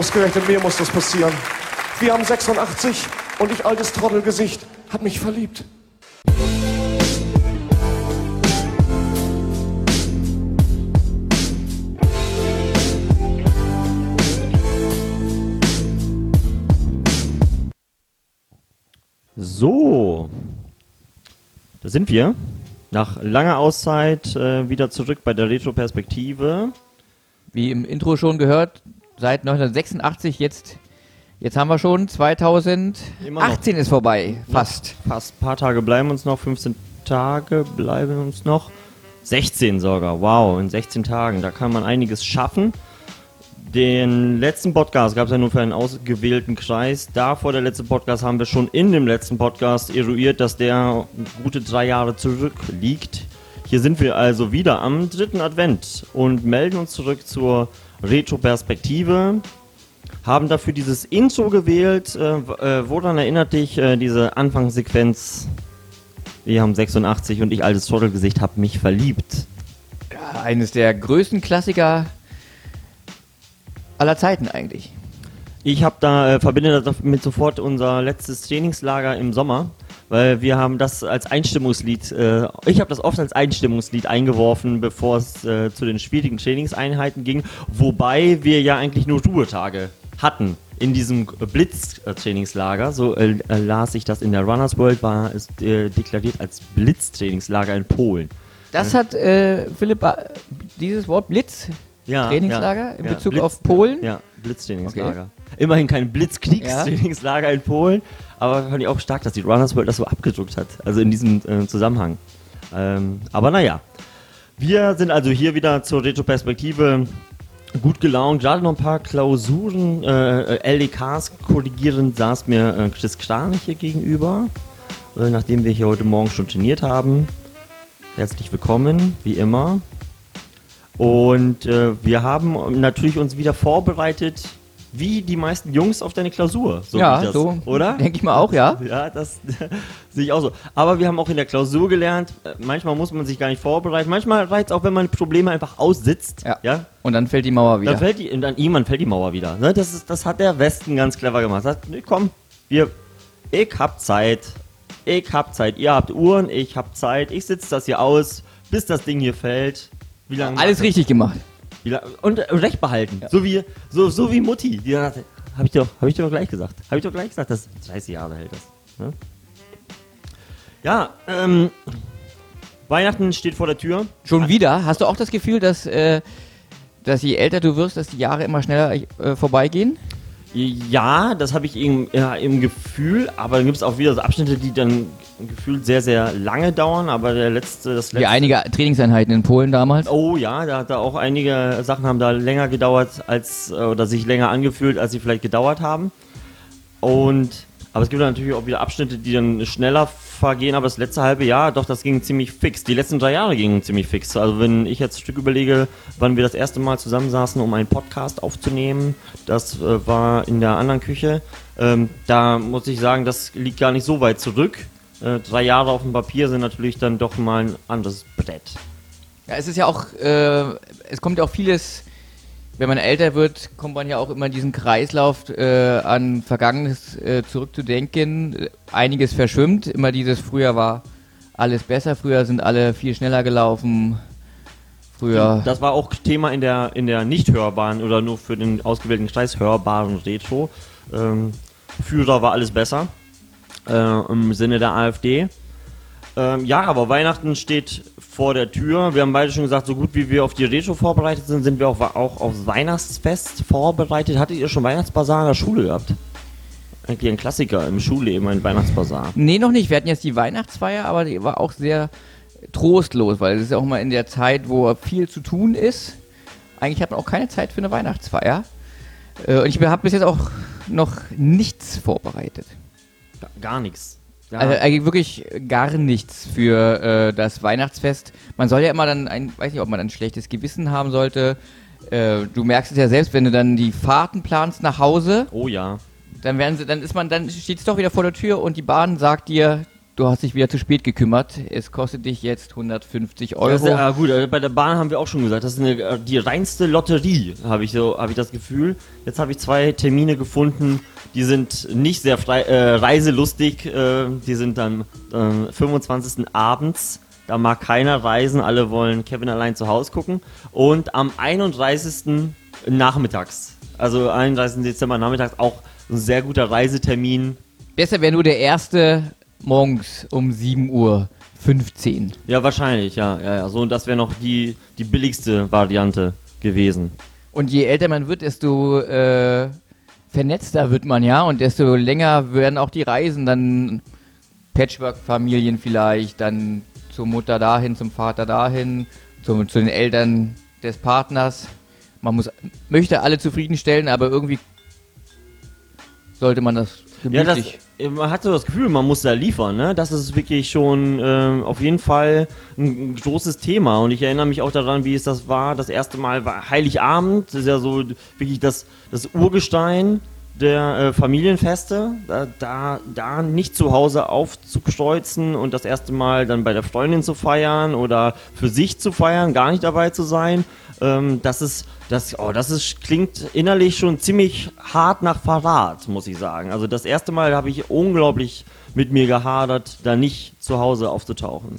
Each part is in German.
Ausgerechnet mir muss das passieren. Wir haben 86 und ich altes Trottelgesicht hab mich verliebt. So, da sind wir. Nach langer Auszeit äh, wieder zurück bei der Retro-Perspektive. Wie im Intro schon gehört, seit 1986 jetzt, jetzt haben wir schon 2018 ist vorbei, fast. Fast ein paar Tage bleiben uns noch, 15 Tage bleiben uns noch. 16 sogar, wow, in 16 Tagen, da kann man einiges schaffen. Den letzten Podcast gab es ja nur für einen ausgewählten Kreis. Davor der letzte Podcast haben wir schon in dem letzten Podcast eruiert, dass der gute drei Jahre zurückliegt. Hier sind wir also wieder am dritten Advent und melden uns zurück zur Retro-Perspektive. Haben dafür dieses Intro gewählt. Äh, äh, woran erinnert dich äh, diese Anfangssequenz? Wir haben 86 und ich altes Trottelgesicht habe mich verliebt. Ja, eines der größten Klassiker aller Zeiten eigentlich. Ich habe da äh, verbinde damit sofort unser letztes Trainingslager im Sommer, weil wir haben das als Einstimmungslied. Äh, ich habe das oft als Einstimmungslied eingeworfen, bevor es äh, zu den schwierigen Trainingseinheiten ging, wobei wir ja eigentlich nur Ruhetage hatten in diesem Blitztrainingslager. So äh, äh, las ich das in der Runners World war es äh, deklariert als Blitztrainingslager in Polen. Das hat äh, Philipp dieses Wort Blitz Ja, Trainingslager ja, in ja, Bezug Blitz- auf Polen? Ja, Blitztrainingslager. Immerhin kein Blitzkriegstrainingslager in Polen, aber fand ich auch stark, dass die Runners World das so abgedruckt hat. Also in diesem äh, Zusammenhang. Ähm, aber naja. Wir sind also hier wieder zur Retro-Perspektive gut gelaunt. Gerade noch ein paar Klausuren, äh, äh, LDKs korrigierend saß mir äh, Chris Kranich hier gegenüber, äh, nachdem wir hier heute Morgen schon trainiert haben. Herzlich willkommen, wie immer. Und äh, wir haben natürlich uns wieder vorbereitet, wie die meisten Jungs auf deine Klausur. So ja, das, so oder? denke ich mal auch, ja. Ja, das sehe ich auch so. Aber wir haben auch in der Klausur gelernt, äh, manchmal muss man sich gar nicht vorbereiten. Manchmal reicht es auch, wenn man Probleme einfach aussitzt. Ja. ja? Und dann fällt die Mauer wieder. Dann fällt die, und dann irgendwann fällt die Mauer wieder. Ne? Das, ist, das hat der Westen ganz clever gemacht. Sagt, nee, komm, wir, ich hab Zeit. Ich hab Zeit. Ihr habt Uhren, ich hab Zeit. Ich sitze das hier aus, bis das Ding hier fällt. Wie lange? Alles richtig gemacht. Und äh, Recht behalten. So, wie, so, so wie Mutti. Die dann sagte, hab ich, doch, hab ich dir doch gleich gesagt. Hab ich doch gleich gesagt, dass 30 Jahre hält das. Ne? Ja, ähm, Weihnachten steht vor der Tür. Schon wieder? Hast du auch das Gefühl, dass, äh, dass je älter du wirst, dass die Jahre immer schneller äh, vorbeigehen? Ja, das habe ich im, ja, im Gefühl, aber dann gibt es auch wieder so Abschnitte, die dann gefühlt sehr, sehr lange dauern, aber der letzte, das Wie letzte. einige Trainingseinheiten in Polen damals. Oh ja, da hat da auch einige Sachen haben da länger gedauert als äh, oder sich länger angefühlt, als sie vielleicht gedauert haben. Und aber es gibt natürlich auch wieder Abschnitte, die dann schneller vergehen, aber das letzte halbe Jahr, doch, das ging ziemlich fix. Die letzten drei Jahre gingen ziemlich fix. Also wenn ich jetzt ein Stück überlege, wann wir das erste Mal zusammensaßen, um einen Podcast aufzunehmen, das äh, war in der anderen Küche. Ähm, da muss ich sagen, das liegt gar nicht so weit zurück. Äh, drei Jahre auf dem Papier sind natürlich dann doch mal ein anderes Brett. Ja, es ist ja auch, äh, es kommt ja auch vieles, wenn man älter wird, kommt man ja auch immer in diesen Kreislauf äh, an Vergangenes äh, zurückzudenken. Einiges verschwimmt, immer dieses früher war alles besser, früher sind alle viel schneller gelaufen, früher... Das war auch Thema in der, in der nicht hörbaren oder nur für den ausgewählten Kreis hörbaren Retro. Ähm, Führer war alles besser. Äh, Im Sinne der AfD. Ähm, ja, aber Weihnachten steht vor der Tür. Wir haben beide schon gesagt, so gut wie wir auf die Retro vorbereitet sind, sind wir auch, auch aufs Weihnachtsfest vorbereitet. Hattet ihr schon Weihnachtsbazar in der Schule gehabt? Eigentlich ein Klassiker im Schulleben, ein Weihnachtsbazar. Nee, noch nicht. Wir hatten jetzt die Weihnachtsfeier, aber die war auch sehr trostlos, weil es ist ja auch mal in der Zeit, wo viel zu tun ist. Eigentlich hat man auch keine Zeit für eine Weihnachtsfeier. Äh, Und ich habe bis jetzt auch noch nichts vorbereitet. Gar nichts. Ja. Also eigentlich wirklich gar nichts für äh, das Weihnachtsfest. Man soll ja immer dann, ein, weiß nicht, ob man ein schlechtes Gewissen haben sollte. Äh, du merkst es ja selbst, wenn du dann die Fahrten planst nach Hause, oh ja. dann werden sie, dann ist man, dann steht es doch wieder vor der Tür und die Bahn sagt dir, du hast dich wieder zu spät gekümmert. Es kostet dich jetzt 150 Euro. Das ist, ja, gut, bei der Bahn haben wir auch schon gesagt, das ist eine, äh, die reinste Lotterie, habe ich so, habe ich das Gefühl. Jetzt habe ich zwei Termine gefunden, die sind nicht sehr frei, äh, reiselustig. Äh, die sind dann äh, 25. abends. Da mag keiner reisen, alle wollen Kevin allein zu Hause gucken. Und am 31. nachmittags, also 31. Dezember nachmittags, auch ein sehr guter Reisetermin. Besser wäre nur der erste morgens um 7 Uhr 15. Ja, wahrscheinlich, ja. ja, ja. So, und das wäre noch die, die billigste Variante gewesen. Und je älter man wird, desto äh, vernetzter wird man ja und desto länger werden auch die Reisen. Dann Patchwork-Familien vielleicht, dann zur Mutter dahin, zum Vater dahin, zum, zu den Eltern des Partners. Man muss, möchte alle zufriedenstellen, aber irgendwie sollte man das Ja, das, gemütlich man hat so das Gefühl, man muss da liefern, ne? Das ist wirklich schon ähm, auf jeden Fall ein, ein großes Thema. Und ich erinnere mich auch daran, wie es das war. Das erste Mal war Heiligabend. Das ist ja so wirklich das, das Urgestein der äh, Familienfeste. Da, da, da nicht zu Hause aufzukreuzen und das erste Mal dann bei der Freundin zu feiern oder für sich zu feiern, gar nicht dabei zu sein. Ähm, das ist, das, oh, das ist, klingt innerlich schon ziemlich hart nach Verrat, muss ich sagen. Also das erste Mal habe ich unglaublich mit mir gehadert, da nicht zu Hause aufzutauchen.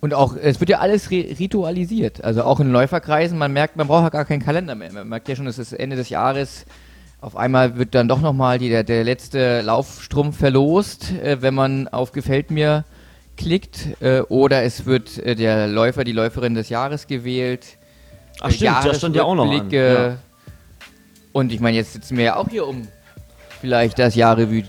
Und auch, es wird ja alles ri ritualisiert. Also auch in Läuferkreisen, man merkt, man braucht ja gar keinen Kalender mehr. Man merkt ja schon, es ist Ende des Jahres. Auf einmal wird dann doch nochmal der, der letzte Laufstrumpf verlost, äh, wenn man auf Gefällt mir klickt. Äh, oder es wird äh, der Läufer, die Läuferin des Jahres gewählt. Ach stimmt, das stand ja auch noch an. Ja. Und ich meine, jetzt sitzen wir ja auch hier um vielleicht das Jahrrevue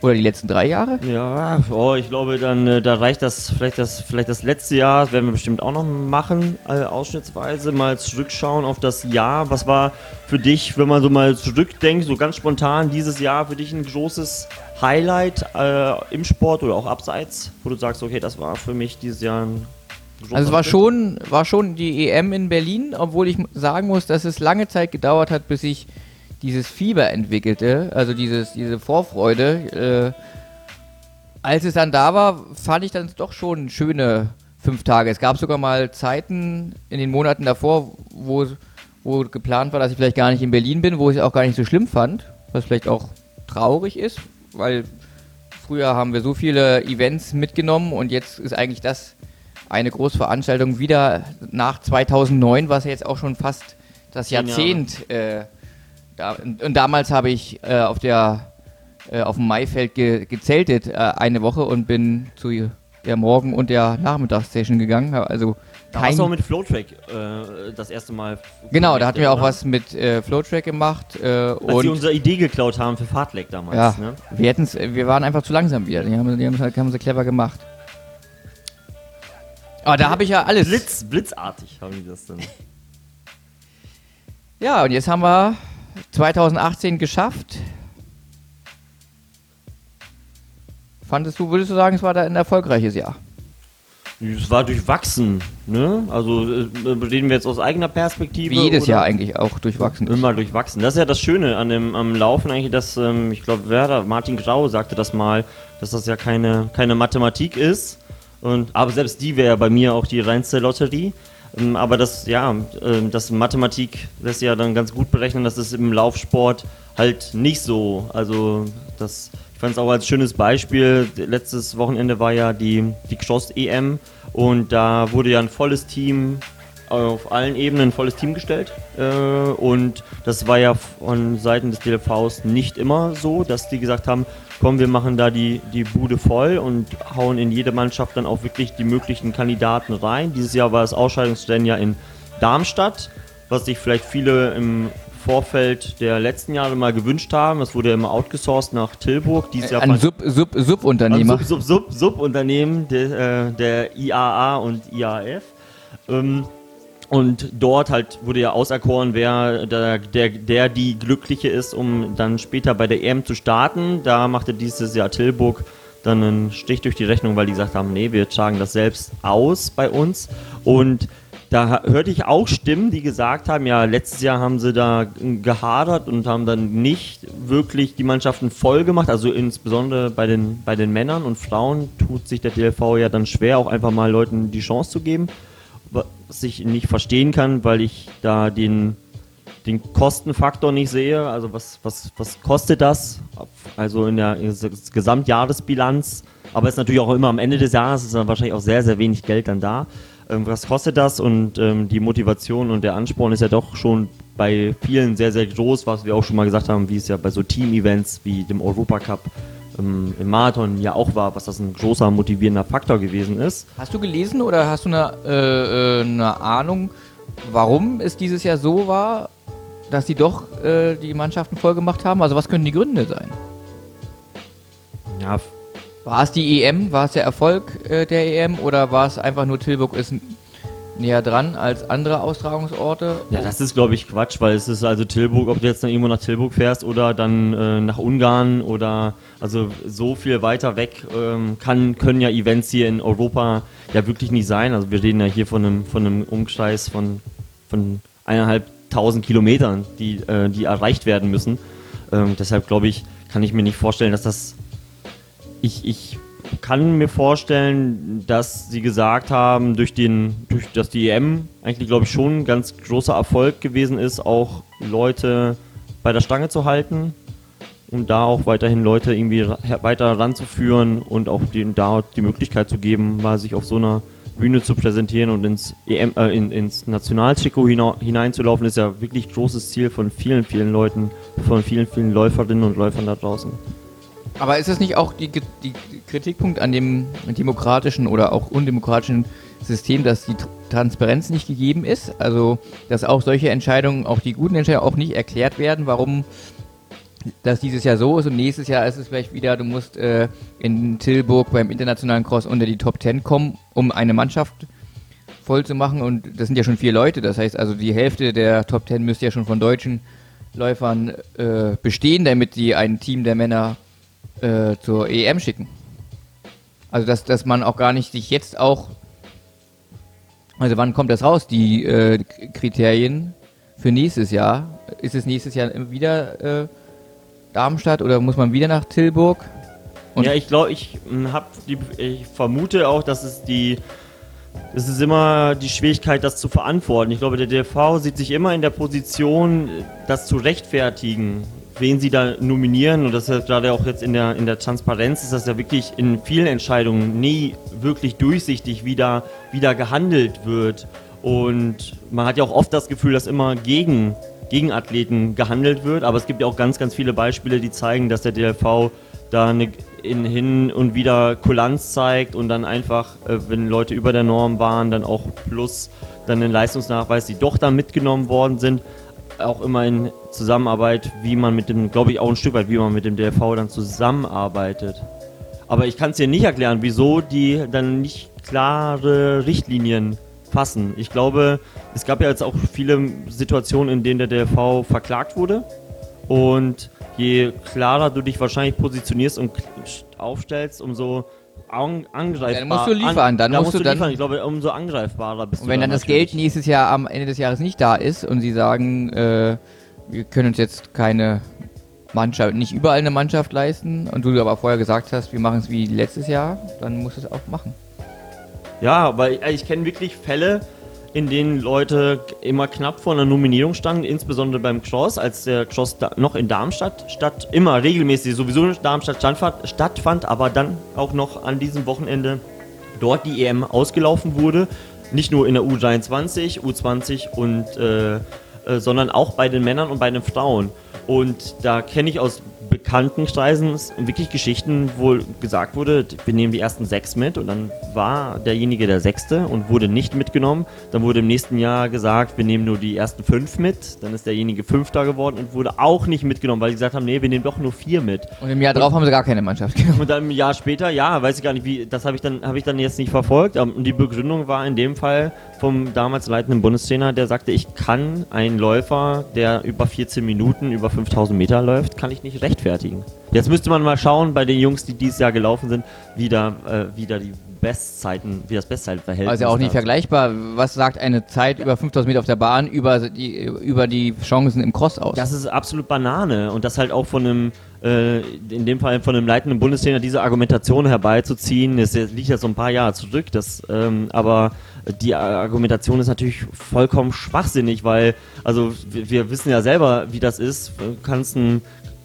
oder die letzten drei Jahre. Ja, oh, ich glaube, dann äh, da reicht das vielleicht das vielleicht das letzte Jahr, das werden wir bestimmt auch noch machen, äh, ausschnittsweise mal zurückschauen auf das Jahr. Was war für dich, wenn man so mal zurückdenkt, so ganz spontan dieses Jahr für dich ein großes Highlight äh, im Sport oder auch abseits, wo du sagst, okay, das war für mich dieses Jahr ein Also es war schon, war schon die EM in Berlin, obwohl ich sagen muss, dass es lange Zeit gedauert hat, bis ich dieses Fieber entwickelte, also dieses, diese Vorfreude. Äh, als es dann da war, fand ich dann doch schon schöne fünf Tage. Es gab sogar mal Zeiten in den Monaten davor, wo, wo geplant war, dass ich vielleicht gar nicht in Berlin bin, wo ich es auch gar nicht so schlimm fand, was vielleicht auch traurig ist, weil früher haben wir so viele Events mitgenommen und jetzt ist eigentlich das eine Großveranstaltung wieder nach 2009, was ja jetzt auch schon fast das. Jahrzehnt. Äh, da, und, und damals habe ich äh, auf der äh, auf dem Maifeld ge gezeltet äh, eine Woche und bin zu der Morgen- und der Nachmittagssession gegangen. Also Da warst du auch mit Flowtrack äh, das erste Mal. genau, da hatten wir auch was mit äh, Flowtrack gemacht äh, Als die und unsere Idee geklaut haben für Fahrtleck damals. ja, Ne? wir, hätten's, wir waren einfach zu langsam wieder. Die haben, die haben, haben sie clever gemacht. Aber da habe ich ja alles. Blitz, blitzartig haben die das dann. Ja, und jetzt haben wir 2018 geschafft. Fandest du, würdest du sagen, es war da ein erfolgreiches Jahr? Es war durchwachsen, ne? Also äh, reden wir jetzt aus eigener Perspektive. Wie jedes? Jahr eigentlich auch durchwachsen ist. Immer durchwachsen. Das ist ja das Schöne an dem am Laufen eigentlich, dass ähm, ich glaube, Werder Martin Grau sagte das mal, dass das ja keine keine Mathematik ist. Und aber selbst die wäre bei mir auch die reinste Lotterie. Ähm, aber das ja, ähm, das Mathematik lässt ja dann ganz gut berechnen, dass es im Laufsport halt nicht so. Also das ich fand es auch als schönes Beispiel. Letztes Wochenende war ja die, die Cross-EM und da wurde ja ein volles Team auf allen Ebenen ein volles Team gestellt. Äh, und das war ja von Seiten des DLVs nicht immer so, dass die gesagt haben, komm, wir machen da die, die Bude voll und hauen in jede Mannschaft dann auch wirklich die möglichen Kandidaten rein. Dieses Jahr war das Ausscheidungsrennen ja in Darmstadt, was sich vielleicht viele im Vorfeld der letzten Jahre mal gewünscht haben. Das wurde ja immer outgesourced nach Tilburg. Dieses Jahr Ein fand- Sub, Sub, Subunternehmer. Sub, Sub, Sub, Subunternehmen der, äh, der IAA und IAF. Ähm, und dort halt wurde ja auserkoren, wer der, der, der die Glückliche ist, um dann später bei der EM zu starten. Da machte dieses Jahr Tilburg dann einen Stich durch die Rechnung, weil die gesagt haben, nee, wir tragen das selbst aus bei uns. Und da hörte ich auch Stimmen, die gesagt haben, ja, letztes Jahr haben sie da gehadert und haben dann nicht wirklich die Mannschaften voll gemacht. Also insbesondere bei den, bei den Männern und Frauen tut sich der DLV ja dann schwer, auch einfach mal Leuten die Chance zu geben. Was ich nicht verstehen kann, weil ich da den, den Kostenfaktor nicht sehe. Also was, was, was kostet das? Also in der, in der Gesamtjahresbilanz. Aber es ist natürlich auch immer am Ende des Jahres ist dann wahrscheinlich auch sehr, sehr wenig Geld dann da. Ähm, was kostet das? Und ähm, die Motivation und der Ansporn ist ja doch schon bei vielen sehr, sehr groß, was wir auch schon mal gesagt haben, wie es ja bei so Team-Events wie dem Europacup ähm, im Marathon ja auch war, was das ein großer motivierender Faktor gewesen ist. Hast du gelesen oder hast du eine, äh, äh eine Ahnung, warum es dieses Jahr so war, dass sie doch äh, die Mannschaften voll gemacht haben? Also was könnten die Gründe sein? Ja, war es die EM? War es der Erfolg äh, der EM? Oder war es einfach nur Tilburg ist näher dran als andere Austragungsorte? Ja, das ist, glaube ich, Quatsch, weil es ist also Tilburg, ob du jetzt irgendwo nach Tilburg fährst oder dann äh, nach Ungarn oder also so viel weiter weg ähm, kann, können ja Events hier in Europa ja wirklich nicht sein. Also wir reden ja hier von einem, von einem Umkreis von, von eineinhalbtausend Kilometern, die, äh, die erreicht werden müssen. Ähm, deshalb glaube ich, kann ich mir nicht vorstellen, dass das ich, ich kann mir vorstellen, dass sie gesagt haben, durch den, durch dass die EM eigentlich, glaube ich, schon ein ganz großer Erfolg gewesen ist, auch Leute bei der Stange zu halten und da auch weiterhin Leute irgendwie weiter ranzuführen und auch den, da die Möglichkeit zu geben, mal sich auf so einer Bühne zu präsentieren und ins, EM, äh, in, ins Nationaltrikot hineinzulaufen, ist ja wirklich großes Ziel von vielen, vielen Leuten, von vielen, vielen Läuferinnen und Läufern da draußen. Aber ist es nicht auch die, die Kritikpunkt an dem demokratischen oder auch undemokratischen System, dass die Transparenz nicht gegeben ist? Also, dass auch solche Entscheidungen, auch die guten Entscheidungen, auch nicht erklärt werden, warum das dieses Jahr so ist und nächstes Jahr ist es vielleicht wieder, du musst äh, in Tilburg beim internationalen Cross unter die Top 10 kommen, um eine Mannschaft voll zu machen und das sind ja schon vier Leute, das heißt also die Hälfte der Top 10 müsste ja schon von deutschen Läufern äh, bestehen, damit die ein Team der Männer äh, zur EM schicken. Also dass, dass man auch gar nicht sich jetzt auch, also wann kommt das raus, die äh, Kriterien für nächstes Jahr? Ist es nächstes Jahr wieder äh, Darmstadt oder muss man wieder nach Tilburg? Und ja, ich glaube, ich hm, habe ich vermute auch, dass es die es ist immer die Schwierigkeit, das zu verantworten. Ich glaube, der DFV sieht sich immer in der Position, das zu rechtfertigen wen sie da nominieren. Und das ist gerade auch jetzt in der, in der Transparenz, ist das ja wirklich in vielen Entscheidungen nie wirklich durchsichtig, wie da, wie da gehandelt wird. Und man hat ja auch oft das Gefühl, dass immer gegen, gegen Athleten gehandelt wird. Aber es gibt ja auch ganz, ganz viele Beispiele, die zeigen, dass der DLV da eine, in, hin und wieder Kulanz zeigt und dann einfach, äh, wenn Leute über der Norm waren, dann auch plus dann den Leistungsnachweis, die doch da mitgenommen worden sind auch immer in Zusammenarbeit, wie man mit dem, glaube ich auch ein Stück weit, wie man mit dem DLV dann zusammenarbeitet. Aber ich kann es dir nicht erklären, wieso die dann nicht klare Richtlinien fassen. Ich glaube, es gab ja jetzt auch viele Situationen, in denen der DLV verklagt wurde. Und je klarer du dich wahrscheinlich positionierst und aufstellst, umso angreifbar. Ja, dann musst du liefern, dann, dann musst, du dann liefern. Ich glaube, umso angreifbarer bist und du. wenn dann, dann das Geld nächstes Jahr am Ende des Jahres nicht da ist und sie sagen, äh, wir können uns jetzt keine Mannschaft, nicht überall eine Mannschaft leisten und du aber vorher gesagt hast, wir machen es wie letztes Jahr, dann musst du es auch machen. Ja, weil ich, ich kenne wirklich Fälle, in denen Leute immer knapp vor einer Nominierung standen, insbesondere beim Cross, als der Cross noch in Darmstadt statt, immer regelmäßig sowieso in Darmstadt stattfand, aber dann auch noch an diesem Wochenende dort die EM ausgelaufen wurde. Nicht nur in der U23, U20 und äh, äh, sondern auch bei den Männern und bei den Frauen. Und da kenne ich aus Bekanntenkreisen wirklich Geschichten, wo gesagt wurde, wir nehmen die ersten sechs mit und dann war derjenige der Sechste und wurde nicht mitgenommen. Dann wurde im nächsten Jahr gesagt, wir nehmen nur die ersten fünf mit. Dann ist derjenige Fünfter geworden und wurde auch nicht mitgenommen, weil sie gesagt haben, nee, wir nehmen doch nur vier mit. Und im Jahr drauf haben sie gar keine Mannschaft genommen. Und dann im Jahr später, ja, weiß ich gar nicht, wie, das habe ich dann, habe ich dann jetzt nicht verfolgt. Und die Begründung war in dem Fall vom damals leitenden Bundestrainer, der sagte, ich kann einen Läufer, der über 14 Minuten, über 5000 Meter läuft, kann ich nicht rechtfertigen rechtfertigen. Jetzt müsste man mal schauen bei den Jungs, die dieses Jahr gelaufen sind, wie da, äh, wie da die Bestzeiten, wie das Bestzeitverhältnis Also auch nicht vergleichbar. Was sagt eine Zeit über 5000 Meter auf der Bahn über die, über die Chancen im Cross aus? Das ist absolut Banane und das halt auch von einem, äh, in dem Fall von einem leitenden Bundestrainer diese Argumentation herbeizuziehen, das liegt ja so ein paar Jahre zurück, das, ähm, aber die Argumentation ist natürlich vollkommen schwachsinnig, weil, also wir, wir wissen ja selber, wie das ist, du kannst ein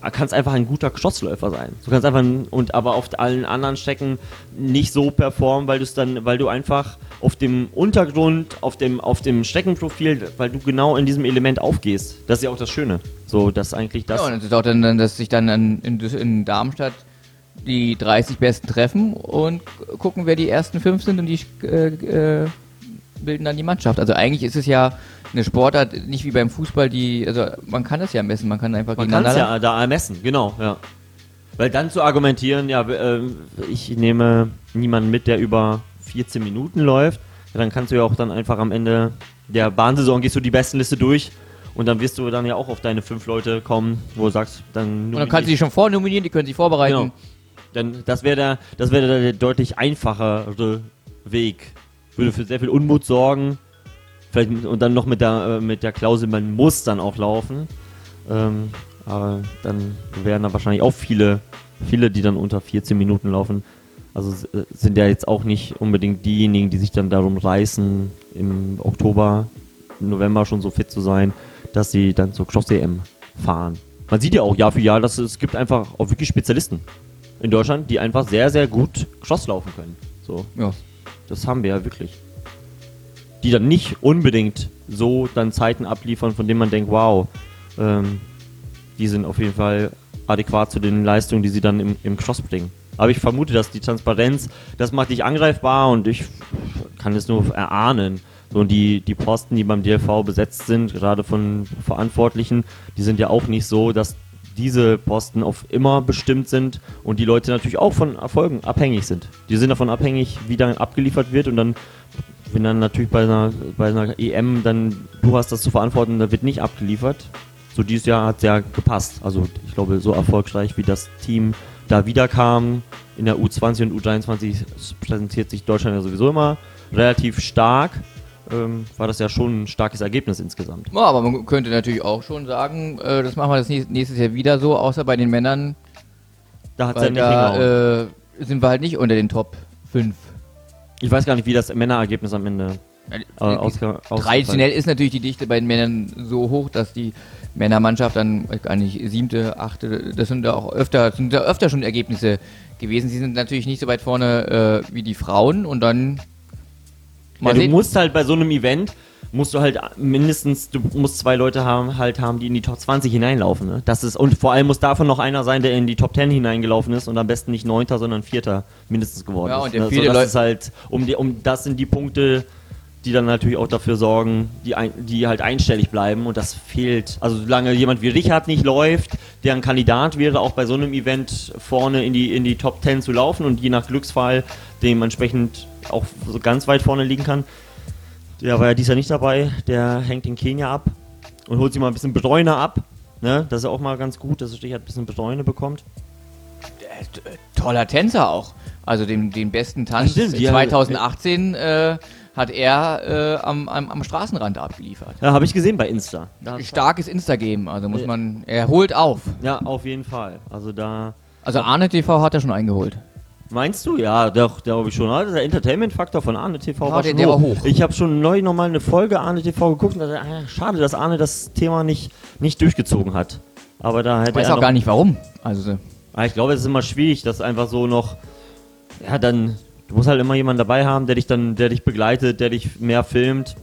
kannst einfach ein guter Crossläufer sein. Du kannst einfach ein, und aber auf allen anderen Strecken nicht so performen, weil du es dann, weil du einfach auf dem Untergrund, auf dem, auf dem Streckenprofil, weil du genau in diesem Element aufgehst. Das ist ja auch das Schöne. So, dass eigentlich das. ja, und es ist auch dann, dass sich dann an, in, in Darmstadt die 30 Besten treffen und gucken, wer die ersten fünf sind und die äh, äh, bilden dann die Mannschaft. Also eigentlich ist es ja eine Sportart, nicht wie beim Fußball, die, also man kann es ja messen, man kann einfach Man kann es ja da ermessen, genau, ja. Weil dann zu argumentieren, ja, äh, ich nehme niemanden mit, der über 14 Minuten läuft, ja, dann kannst du ja auch dann einfach am Ende der Bahnsaison gehst du die Bestenliste durch und dann wirst du dann ja auch auf deine fünf Leute kommen, wo du sagst, dann Und dann kannst du die schon vornominieren, die können sich vorbereiten. Genau. Dann, das wäre der, das wäre der deutlich einfachere Weg. Würde für sehr viel Unmut sorgen. Vielleicht und dann noch mit der, äh, mit der Klausel, man muss dann auch laufen. Ähm, aber dann wären da wahrscheinlich auch viele, viele, die dann unter 14 Minuten laufen. Also äh, sind ja jetzt auch nicht unbedingt diejenigen, die sich dann darum reißen, im Oktober, November schon so fit zu sein, dass sie dann zur Cross-EM fahren. Man sieht ja auch Jahr für Jahr, dass es gibt einfach auch wirklich Spezialisten in Deutschland, die einfach sehr, sehr gut Cross laufen können. So, Ja. das haben wir ja wirklich. Die dann nicht unbedingt so dann Zeiten abliefern, von denen man denkt, wow, ähm, die sind auf jeden Fall adäquat zu den Leistungen, die sie dann im, im Cross bringen. Aber ich vermute, dass die Transparenz, das macht dich angreifbar und ich kann es nur erahnen. So, und die, die Posten, die beim DLV besetzt sind, gerade von Verantwortlichen, die sind ja auch nicht so, dass diese Posten auf immer bestimmt sind und die Leute natürlich auch von Erfolgen abhängig sind. Die sind davon abhängig, wie dann abgeliefert wird und dann, wenn dann natürlich bei einer, bei einer EM dann du hast das zu verantworten, da wird nicht abgeliefert. So dieses Jahr hat es ja gepasst. Also ich glaube, so erfolgreich wie das Team da wiederkam in der U20 und U23 präsentiert sich Deutschland ja sowieso immer relativ stark. Ähm, war das ja schon ein starkes Ergebnis insgesamt. Ja, aber man könnte natürlich auch schon sagen, äh, das machen wir das nächst- nächstes Jahr wieder so, außer bei den Männern, Da hat es ja nicht da äh, sind wir halt nicht unter den Top 5. Ich weiß gar nicht, wie das Männerergebnis am Ende äh, Traditionell ist natürlich die Dichte bei den Männern so hoch, dass die Männermannschaft dann, weiß gar nicht, siebte, achte, das sind da auch öfter, sind da öfter schon Ergebnisse gewesen. Sie sind natürlich nicht so weit vorne äh, wie die Frauen und dann Ja, du musst halt bei so einem Event musst du halt mindestens, du musst zwei Leute haben, halt haben, die in die Top 20 hineinlaufen. Ne? Das ist, und vor allem muss davon noch einer sein, der in die Top 10 hineingelaufen ist und am besten nicht Neunter, sondern Vierter mindestens geworden Ja, ist. und der ne? viele so, das Leu- ist halt, um die, um das sind die Punkte, die dann natürlich auch dafür sorgen, die, ein, die halt einstellig bleiben und das fehlt. Also solange jemand wie Richard nicht läuft, der ein Kandidat wäre, auch bei so einem Event vorne in die, in die Top 10 zu laufen und je nach Glücksfall dementsprechend auch so ganz weit vorne liegen kann. Der war ja dieses Jahr nicht dabei, der hängt in Kenia ab und holt sich mal ein bisschen Bräune ab. Ne? Das ist auch mal ganz gut, dass Richard ein bisschen Bräune bekommt. Äh, toller Tänzer auch. Also den, den besten Tanz stimmt, ja. 2018 äh, hat er äh, am, am, am Straßenrand abgeliefert. Ja, habe ich gesehen bei Insta. Da, Starkes Instagame, also muss Ja. man, er holt auf. ja, auf jeden Fall. Also da. Also Arne TV hat er schon eingeholt. Meinst du? Ja, doch, glaube ich schon. Also der Entertainment-Faktor von Arne TV Ja, war der- schon der hoch. war hoch. Ich habe schon neu nochmal eine Folge Arne TV geguckt und dachte, ah, schade, dass Arne das Thema nicht, nicht durchgezogen hat. Aber da hätte Ich weiß auch noch, gar nicht warum. Also Ah, Ich glaube, es ist immer schwierig, dass einfach so noch, ja, dann, du musst halt immer jemanden dabei haben, der dich dann, der dich begleitet, der dich mehr filmt.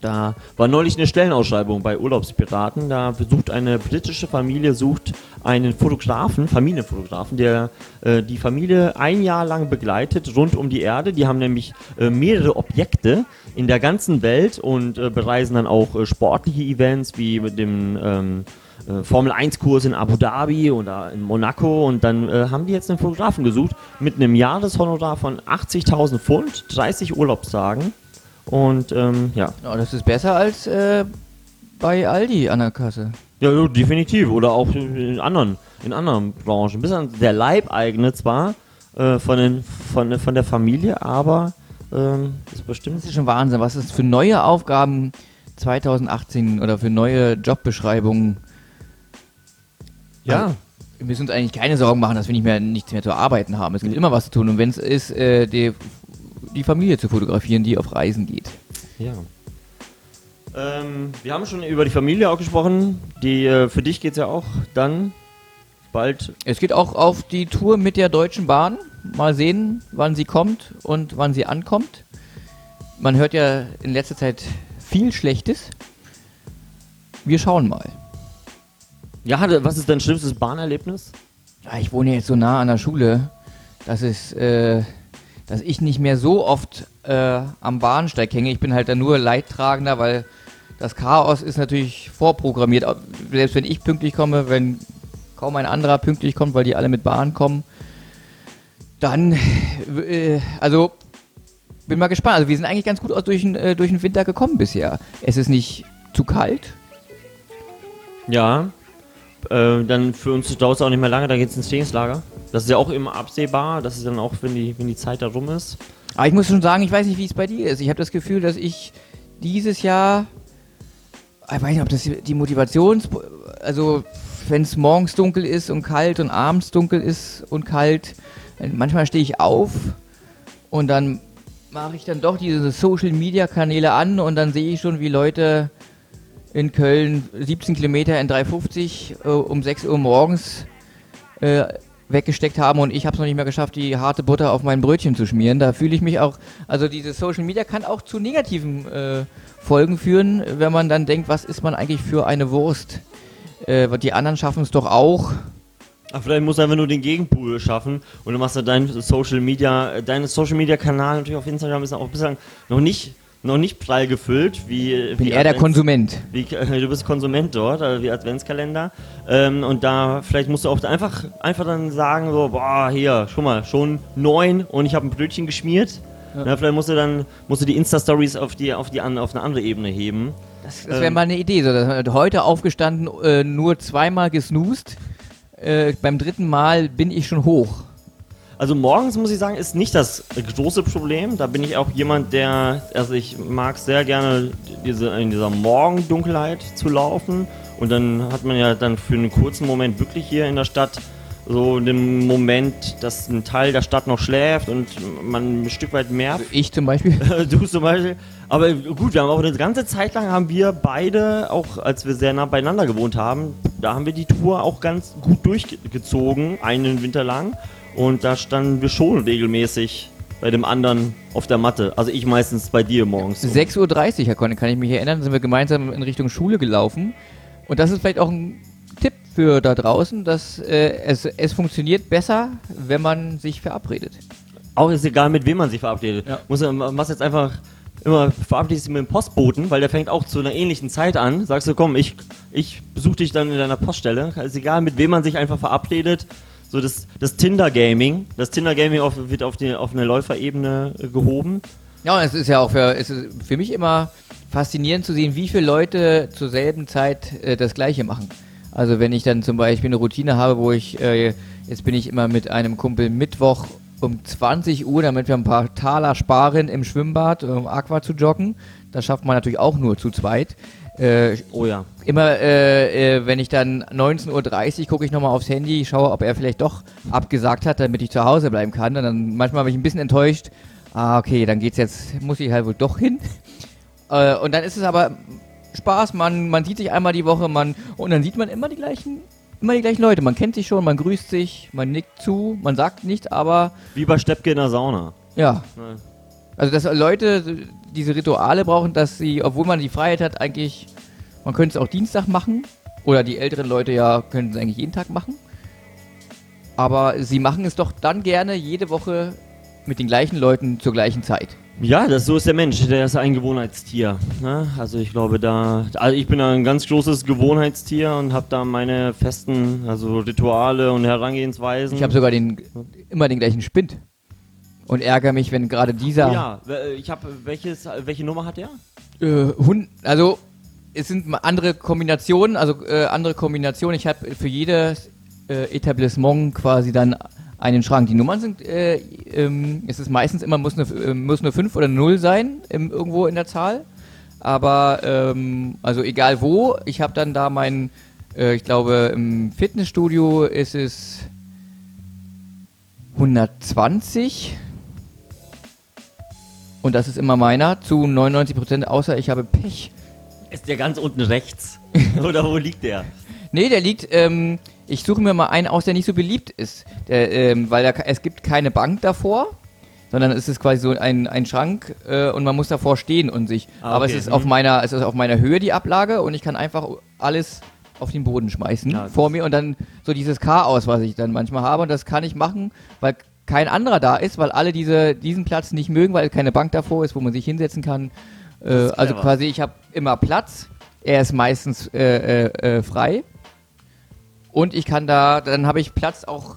Da war neulich eine Stellenausschreibung bei Urlaubspiraten. Da besucht eine britische Familie, sucht einen Fotografen, Familienfotografen, der äh, die Familie ein Jahr lang begleitet, rund um die Erde. Die haben nämlich äh, mehrere Objekte in der ganzen Welt und äh, bereisen dann auch äh, sportliche Events wie mit dem ähm, äh, Formel 1 Kurs in Abu Dhabi oder in Monaco und dann äh, haben die jetzt einen Fotografen gesucht mit einem Jahreshonorar von 80.000 Pfund, 30 Urlaubstagen und ähm, ja, ja, das ist besser als äh, bei Aldi an der Kasse. Ja, ja, definitiv. Oder auch in anderen, in anderen Branchen. Bis an der Leibeigene zwar äh, von, den, von, von der Familie, aber ähm, ist bestimmt. Das ist schon Wahnsinn, was es für neue Aufgaben 2018 oder für neue Jobbeschreibungen. Ja. Also, wir müssen uns eigentlich keine Sorgen machen, dass wir nicht mehr nichts mehr zu arbeiten haben. Es gibt immer was zu tun. Und wenn es ist, äh, die, die Familie zu fotografieren, die auf Reisen geht. Ja. Ähm, wir haben schon über die Familie auch gesprochen. Die, äh, für dich geht es ja auch dann bald. Es geht auch auf die Tour mit der Deutschen Bahn. Mal sehen, wann sie kommt und wann sie ankommt. Man hört ja in letzter Zeit viel Schlechtes. Wir schauen mal. Ja, was ist dein schlimmstes Bahnerlebnis? Ja, ich wohne jetzt so nah an der Schule, dass es, äh, dass ich nicht mehr so oft äh, am Bahnsteig hänge. Ich bin halt dann nur Leidtragender, weil das Chaos ist natürlich vorprogrammiert. Selbst wenn ich pünktlich komme, wenn kaum ein anderer pünktlich kommt, weil die alle mit Bahn kommen, dann, äh, also bin mal gespannt. Also wir sind eigentlich ganz gut durch den, äh, durch den Winter gekommen bisher. Es ist nicht zu kalt. Ja. Äh, dann für uns dauert es auch nicht mehr lange, dann geht es ins Trainingslager. Das ist ja auch immer absehbar. Das ist dann auch, wenn die, wenn die Zeit da rum ist. Aber ich muss schon sagen, ich weiß nicht, wie es bei dir ist. Ich habe das Gefühl, dass ich dieses Jahr, ich weiß nicht, ob das die Motivations, also wenn es morgens dunkel ist und kalt und abends dunkel ist und kalt, manchmal stehe ich auf und dann mache ich dann doch diese Social Media Kanäle an und dann sehe ich schon, wie Leute in Köln 17 Kilometer in 350 äh, um 6 Uhr morgens äh, weggesteckt haben und ich habe es noch nicht mehr geschafft, die harte Butter auf mein Brötchen zu schmieren. Da fühle ich mich auch, also diese Social Media kann auch zu negativen äh, Folgen führen, wenn man dann denkt, was ist man eigentlich für eine Wurst? Äh, die anderen schaffen es doch auch. Ach, vielleicht musst du einfach nur den Gegenpool schaffen und du machst ja dein Social Media, deinen Social Media Kanal natürlich auf Instagram ist auch bislang noch nicht, noch nicht prall gefüllt, wie, Bin wie eher der Konsument. Wie, du bist Konsument dort, also wie Adventskalender. Ähm, und da vielleicht musst du auch einfach, einfach dann sagen, so, boah, hier, schon mal, schon neun und ich habe ein Brötchen geschmiert. Na, vielleicht musst du dann musst du die Insta-Stories auf die, auf die an, auf eine andere Ebene heben. Das, das wäre Ähm. mal eine Idee. So, dass man heute aufgestanden, äh, nur zweimal gesnoost. Äh, beim dritten Mal bin ich schon hoch. Also morgens muss ich sagen, ist nicht das große Problem. Da bin ich auch jemand, der, also ich mag sehr gerne diese, in dieser Morgendunkelheit zu laufen. Und dann hat man ja dann für einen kurzen Moment wirklich hier in der Stadt so den Moment, dass ein Teil der Stadt noch schläft und man ein Stück weit mehr Ich zum Beispiel. du zum Beispiel. Aber gut, wir haben auch eine ganze Zeit lang haben wir beide, auch als wir sehr nah beieinander gewohnt haben, da haben wir die Tour auch ganz gut durchgezogen, einen Winter lang. Und da standen wir schon regelmäßig bei dem anderen auf der Matte. Also ich meistens bei dir morgens. 6.30 Uhr, Herr Conny, kann ich mich erinnern, sind wir gemeinsam in Richtung Schule gelaufen. Und das ist vielleicht auch ein Tipp für da draußen, dass äh, es, es funktioniert besser, wenn man sich verabredet. Auch ist egal, mit wem man sich verabredet. Ja. Muss man machst jetzt einfach immer verabredest dich mit dem Postboten, weil der fängt auch zu einer ähnlichen Zeit an. Sagst du, komm, ich, ich besuche dich dann in deiner Poststelle. Ist egal, mit wem man sich einfach verabredet. So das, das Tinder-Gaming. Das Tinder-Gaming wird auf, die, auf eine Läuferebene äh, gehoben. Ja, und es ist ja auch für, es ist für mich immer faszinierend zu sehen, wie viele Leute zur selben Zeit äh, das Gleiche machen. Also wenn ich dann zum Beispiel eine Routine habe, wo ich, äh, jetzt bin ich immer mit einem Kumpel Mittwoch um 20 Uhr, damit wir ein paar Taler sparen im Schwimmbad, um Aqua zu joggen. Das schafft man natürlich auch nur zu zweit. Äh, Oh ja. immer, äh, äh, wenn ich dann 19.30 Uhr gucke ich nochmal aufs Handy, schaue, ob er vielleicht doch abgesagt hat, damit ich zu Hause bleiben kann. Und dann manchmal bin ich ein bisschen enttäuscht. Ah, okay, dann geht's jetzt, muss ich halt wohl doch hin. Äh, und dann ist es aber Spaß, man, man sieht sich einmal die Woche, man, und dann sieht man immer die gleichen, immer die gleichen Leute. Man kennt sich schon, man grüßt sich, man nickt zu, man sagt nichts, aber Wie bei Steppke in der Sauna. ja. Ne? Also, dass Leute diese Rituale brauchen, dass sie, obwohl man die Freiheit hat, eigentlich, man könnte es auch Dienstag machen. Oder die älteren Leute ja können es eigentlich jeden Tag machen. Aber sie machen es doch dann gerne jede Woche mit den gleichen Leuten zur gleichen Zeit. Ja, das, so ist der Mensch, der ist ein Gewohnheitstier. Ne? Also ich glaube da, also ich bin ein ganz großes Gewohnheitstier und habe da meine festen, also Rituale und Herangehensweisen. Ich habe sogar den, immer den gleichen Spind. Und ärgere mich, wenn gerade dieser Oh ja, w- ich habe welches, welche Nummer hat der? äh, Hund, also es sind andere Kombinationen, also äh, andere Kombinationen. Ich habe für jedes äh, Etablissement quasi dann einen Schrank. Die Nummern sind, äh, ähm, es ist meistens immer, muss nur, äh, muss nur 5 oder 0 sein, im, irgendwo in der Zahl. Aber, ähm, also egal wo, ich habe dann da mein, äh, ich glaube, im Fitnessstudio ist es 120. Und das ist immer meiner, zu 99 Prozent, außer ich habe Pech. Ist der ganz unten rechts? Oder wo liegt der? Nee, der liegt, ähm, ich suche mir mal einen aus, der nicht so beliebt ist. Der, ähm, weil da, es gibt keine Bank davor, sondern es ist quasi so ein, ein Schrank äh, und man muss davor stehen und sich. Ah, Aber es okay, ist auf mhm. meiner, es ist auf meiner Höhe die Ablage und ich kann einfach alles auf den Boden schmeißen Ja, vor mir und dann so dieses Chaos, was ich dann manchmal habe. Und das kann ich machen, weil kein anderer da ist, weil alle diese, diesen Platz nicht mögen, weil keine Bank davor ist, wo man sich hinsetzen kann. Äh, also quasi, ich habe immer Platz. Er ist meistens äh, äh, äh, frei. Und ich kann da, dann habe ich Platz auch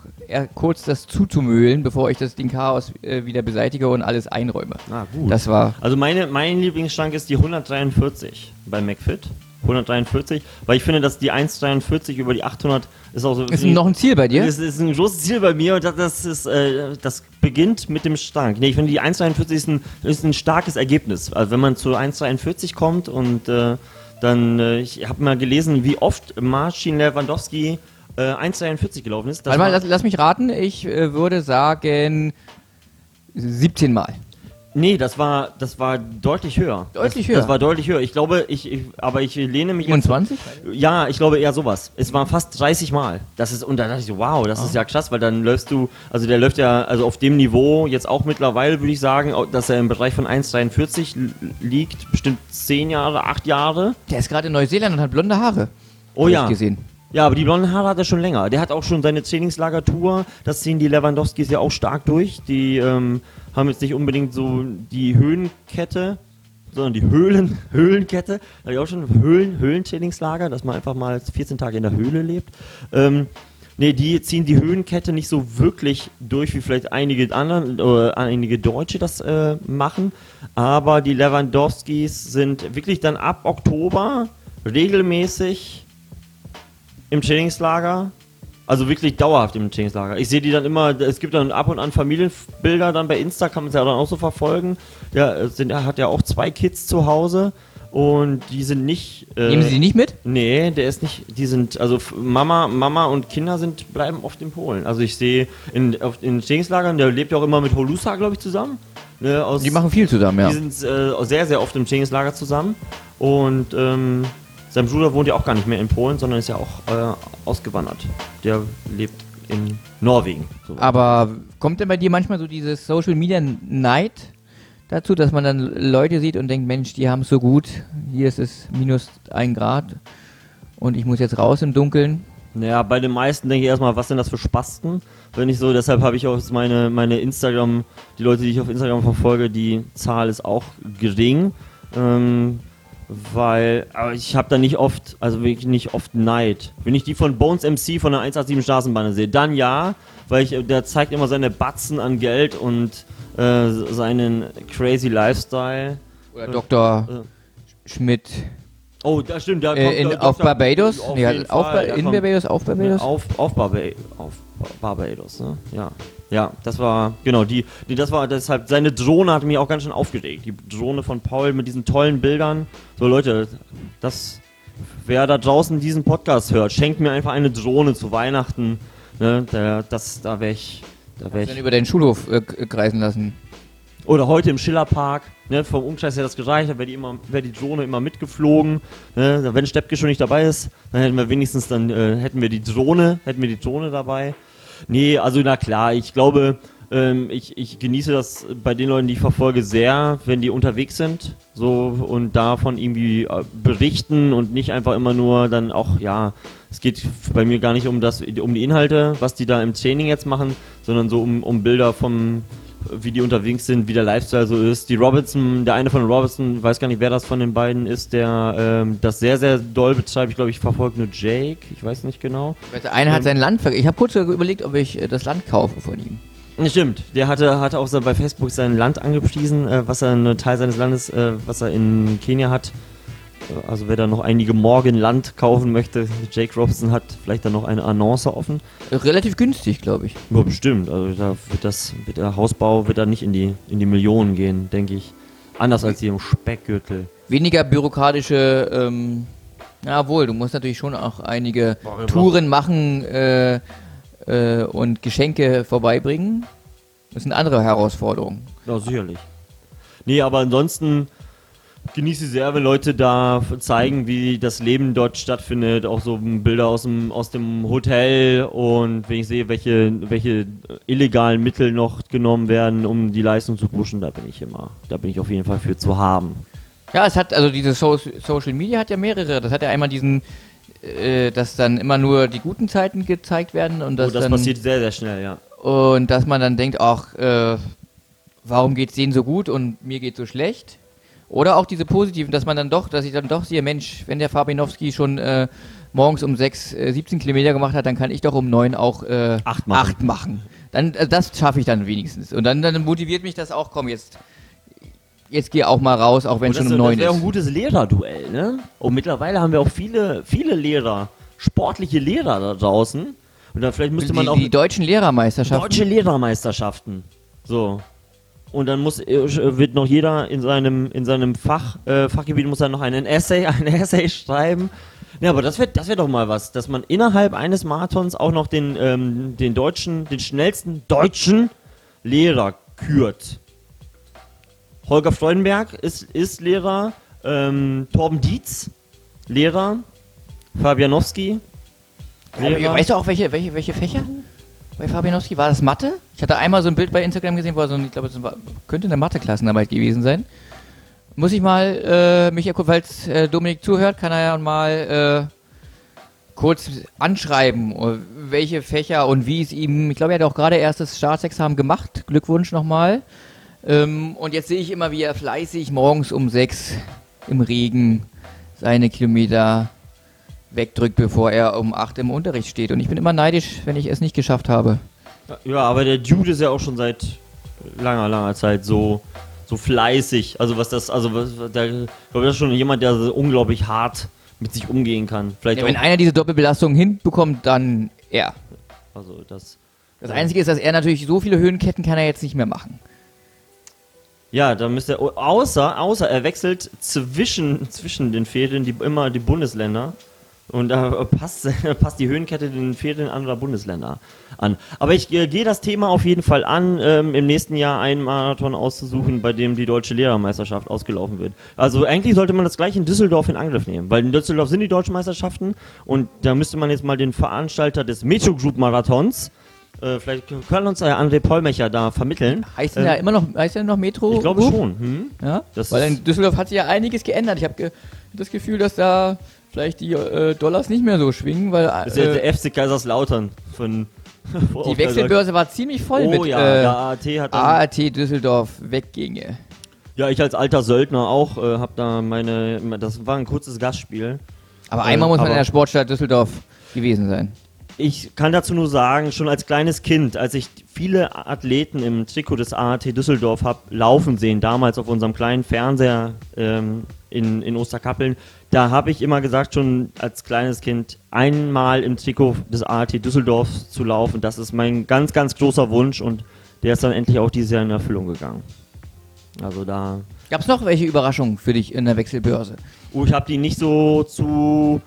kurz das zuzumühlen, bevor ich das Ding Chaos äh, wieder beseitige und alles einräume. Ah, gut. Das war. Also meine, mein Lieblingsschrank ist die 143 bei McFit. 143, weil ich finde, dass die 143 über die 800 ist auch so. Ist noch ein Ziel bei dir? Das ist ein großes Ziel bei mir und das, das ist, äh, das beginnt mit dem Schrank. Nee, ich finde die 1,43 ist ein, ist ein starkes Ergebnis. Also wenn man zu 1,43 kommt und äh, dann, äh, ich habe mal gelesen, wie oft Marcin Lewandowski äh, 1,43 gelaufen ist. Warte mal, lass, lass mich raten. Ich äh, würde sagen 17 Mal. Nee, das war, das war deutlich höher. Deutlich das, höher? Das war deutlich höher. Ich glaube, ich, ich aber ich lehne mich jetzt- 27? Ja, ich glaube eher sowas. Es waren fast 30 Mal. Das ist, und da dachte ich so, wow, das ist ja krass, weil dann läufst du, also der läuft ja, also auf dem Niveau jetzt auch mittlerweile, würde ich sagen, dass er im Bereich von 1,43 li- liegt, bestimmt 10 Jahre, 8 Jahre. Der ist gerade in Neuseeland und hat blonde Haare. Oh Hab ja. Ich gesehen. Ja, aber die blonden Haare hat er schon länger. Der hat auch schon seine Trainingslagertour. Das ziehen die Lewandowskis ja auch stark durch. Die ähm, haben jetzt nicht unbedingt so die Höhenkette, sondern die Höhlen, Höhlenkette. Da hab ich auch schon Höhlen, Höhlentrainingslager, dass man einfach mal 14 Tage in der Höhle lebt. Ähm, nee, die ziehen die Höhenkette nicht so wirklich durch, wie vielleicht einige anderen, äh, einige Deutsche das äh, machen. Aber die Lewandowskis sind wirklich dann ab Oktober regelmäßig im Trainingslager. Also wirklich dauerhaft im Trainingslager. Ich sehe die dann immer, es gibt dann ab und an Familienbilder dann bei Insta, kann man es ja dann auch so verfolgen. Der, äh, sind, er hat ja auch zwei Kids zu Hause und die sind nicht. Äh, Nehmen Sie die nicht mit? Nee, der ist nicht. Die sind, also Mama, Mama und Kinder sind, bleiben oft in Polen. Also ich sehe in, auf, in Trainingslagern, der lebt ja auch immer mit Holusa, glaube ich, zusammen. Ne, aus, Die machen viel zusammen, ja. die sind äh, sehr, sehr oft im Trainingslager zusammen. Und ähm, sein Bruder wohnt ja auch gar nicht mehr in Polen, sondern ist ja auch äh, ausgewandert. Der lebt in Norwegen. So. Aber kommt denn bei dir manchmal so dieses Social Media Neid dazu, dass man dann Leute sieht und denkt, Mensch, die haben es so gut, hier ist es minus ein Grad und ich muss jetzt raus im Dunkeln. Naja, bei den meisten denke ich erstmal, was sind das für Spasten? Wenn ich so, deshalb habe ich auch meine, meine Instagram, die Leute, die ich auf Instagram verfolge, die Zahl ist auch gering. Ähm, weil, aber ich habe da nicht oft, also wirklich nicht oft Neid. Wenn ich die von Bones MC von der 187 Straßenbahn sehe, dann ja, weil ich, der zeigt immer seine Batzen an Geld und äh, seinen crazy Lifestyle. Oder Dr. äh. Schmidt Oh, das stimmt. Da äh, in, kommt, auf Dr. Barbados? Auf Nee, auf, Ba- in Barbados, auf Barbados? auf, auf, Barba auf Barbados, ne? Ja. Ja, das war, genau, die, die, das war deshalb, seine Drohne hat mich auch ganz schön aufgeregt. Die Drohne von Paul mit diesen tollen Bildern. So, Leute, das, wer da draußen diesen Podcast hört, schenkt mir einfach eine Drohne zu Weihnachten. Ne? Der, das, da wäre ich, da wäre Dann ich. über deinen Schulhof äh, k- kreisen lassen. Oder heute im Schillerpark, ne, vom Umkreis her das gereicht, da wäre die, immer- wär die Drohne immer mitgeflogen. Ne, wenn Steppke schon nicht dabei ist, dann hätten wir wenigstens dann, äh, hätten wir die Drohne, hätten wir die Drohne dabei. Nee, also na klar, ich glaube, ähm, ich, ich genieße das bei den Leuten, die ich verfolge, sehr, wenn die unterwegs sind, so und davon irgendwie äh, berichten und nicht einfach immer nur dann auch, ja, es geht bei mir gar nicht um das, um die Inhalte, was die da im Training jetzt machen, sondern so um, um Bilder vom, wie die unterwegs sind, wie der Lifestyle so ist. Die Robertson, der eine von Robertson, weiß gar nicht, wer das von den beiden ist, der ähm, das sehr, sehr doll betreibt. Ich glaube, ich verfolge nur Jake, ich weiß nicht genau. Der eine hat sein Land ver Ich habe kurz überlegt, ob ich äh, das Land kaufe von ihm. Stimmt, der hatte, hatte auch bei Facebook sein Land angepriesen, äh, was er, ein Teil seines Landes, äh, was er in Kenia hat. Also wer da noch einige Morgen Land kaufen möchte, Jake Robson hat vielleicht dann noch eine Annonce offen. Relativ günstig, glaube ich. Ja, bestimmt. Also da wird das, wird der Hausbau wird da nicht in die, in die Millionen gehen, denke ich. Anders als hier im Speckgürtel. Weniger bürokratische, ähm, jawohl, du musst natürlich schon auch einige Boah, wir Touren machen äh, äh, und Geschenke vorbeibringen. Das sind andere Herausforderungen. Ja, sicherlich. Nee, aber ansonsten genieße sehr, wenn Leute da zeigen, wie das Leben dort stattfindet. Auch so Bilder aus dem, aus dem Hotel und wenn ich sehe, welche, welche illegalen Mittel noch genommen werden, um die Leistung zu pushen, da bin ich immer, da bin ich auf jeden Fall für zu haben. Ja, es hat, also diese so Social Media hat ja mehrere. Das hat ja einmal diesen, äh, dass dann immer nur die guten Zeiten gezeigt werden und Oh, dass das dann, passiert sehr, sehr schnell, ja. und dass man dann denkt, ach, äh, warum geht's denen so gut und mir geht's so schlecht? Oder auch diese positiven, dass man dann doch, dass ich dann doch sehe, Mensch, wenn der Fabinowski schon äh, morgens um 6, äh, 17 Kilometer gemacht hat, dann kann ich doch um 9 auch äh, Acht machen. acht machen. Dann, äh, das schaffe ich dann wenigstens. Und dann, dann motiviert mich das auch, komm, jetzt, jetzt geh auch mal raus, auch wenn Und schon das, um das 9 wäre ein ist. gutes Lehrerduell, ne? Und mittlerweile haben wir auch viele, viele Lehrer, sportliche Lehrer da draußen. Und dann vielleicht müsste man die, auch die deutschen Lehrermeisterschaften. deutsche Lehrermeisterschaften. So. Und dann muss äh, wird noch jeder in seinem in seinem Fach äh, Fachgebiet muss dann noch einen Essay, ein Essay schreiben. Ja, aber das wäre das wäre doch mal was, dass man innerhalb eines Marathons auch noch den ähm, den deutschen, den schnellsten deutschen Lehrer kürt. Holger Freudenberg ist ist Lehrer, ähm, Torben Dietz Lehrer, Fabianowski Aber weißt du auch, welche, welche, welche Fächer bei Fabianowski? War das Mathe? Ich hatte einmal so ein Bild bei Instagram gesehen, wo er so, ein- ich glaube, war, könnte eine Mathe-Klassenarbeit gewesen sein. Muss ich mal äh, mich erkunden, falls äh, Dominik zuhört, kann er ja mal äh, kurz anschreiben, äh, welche Fächer und wie es ihm, ich glaube, er hat auch gerade erst das Staatsexamen gemacht. Glückwunsch nochmal. Ähm, und jetzt sehe ich immer, wie er fleißig morgens um sechs im Regen seine Kilometer wegdrückt, bevor er um 8 im Unterricht steht. Und ich bin immer neidisch, wenn ich es nicht geschafft habe. Ja, aber der Dude ist ja auch schon seit langer, langer Zeit so, so fleißig. Also was das, also was, der, ich glaube, das ist schon jemand, der so unglaublich hart mit sich umgehen kann. Vielleicht Ja, wenn einer diese Doppelbelastung hinbekommt, dann er. also das. Das Einzige ist, dass er natürlich so viele Höhenketten kann er jetzt nicht mehr machen. Ja, da müsste er, außer, außer er wechselt zwischen, zwischen den Ferien die, immer die Bundesländer. Und da passt, passt die Höhenkette den Ferien anderer Bundesländer an. Aber ich äh, gehe das Thema auf jeden Fall an, ähm, im nächsten Jahr einen Marathon auszusuchen, bei dem die deutsche Lehrermeisterschaft ausgelaufen wird. Also eigentlich sollte man das gleich in Düsseldorf in Angriff nehmen, weil in Düsseldorf sind die deutschen Meisterschaften und da müsste man jetzt mal den Veranstalter des Metro Group Marathons, äh, vielleicht kann uns der André Pollmecher da vermitteln. Heißt Ähm, denn ja immer noch, heißt der noch Metro? Ich glaube Group? schon. Hm? Ja? Das Weil in Düsseldorf hat sich ja einiges geändert. Ich habe ge das Gefühl, dass da vielleicht die äh, Dollars nicht mehr so schwingen, weil Das ist ja äh, der FC Kaiserslautern von die Wechselbörse war ziemlich voll Oh mit ja, äh, der AAT ART Düsseldorf wegginge. Ja, ich als alter Söldner auch äh, habe da meine das war ein kurzes Gastspiel. Aber Äh, einmal muss man aber- in der Sportstadt Düsseldorf gewesen sein. Ich kann dazu nur sagen, schon als kleines Kind, als ich viele Athleten im Trikot des AAT Düsseldorf habe laufen sehen, damals auf unserem kleinen Fernseher ähm, in, in Osterkappeln, da habe ich immer gesagt, schon als kleines Kind, einmal im Trikot des AAT Düsseldorf zu laufen, das ist mein ganz, ganz großer Wunsch und der ist dann endlich auch dieses Jahr in Erfüllung gegangen. Also da Gab es noch welche Überraschungen für dich in der Wechselbörse? Oh, ich habe die nicht so zu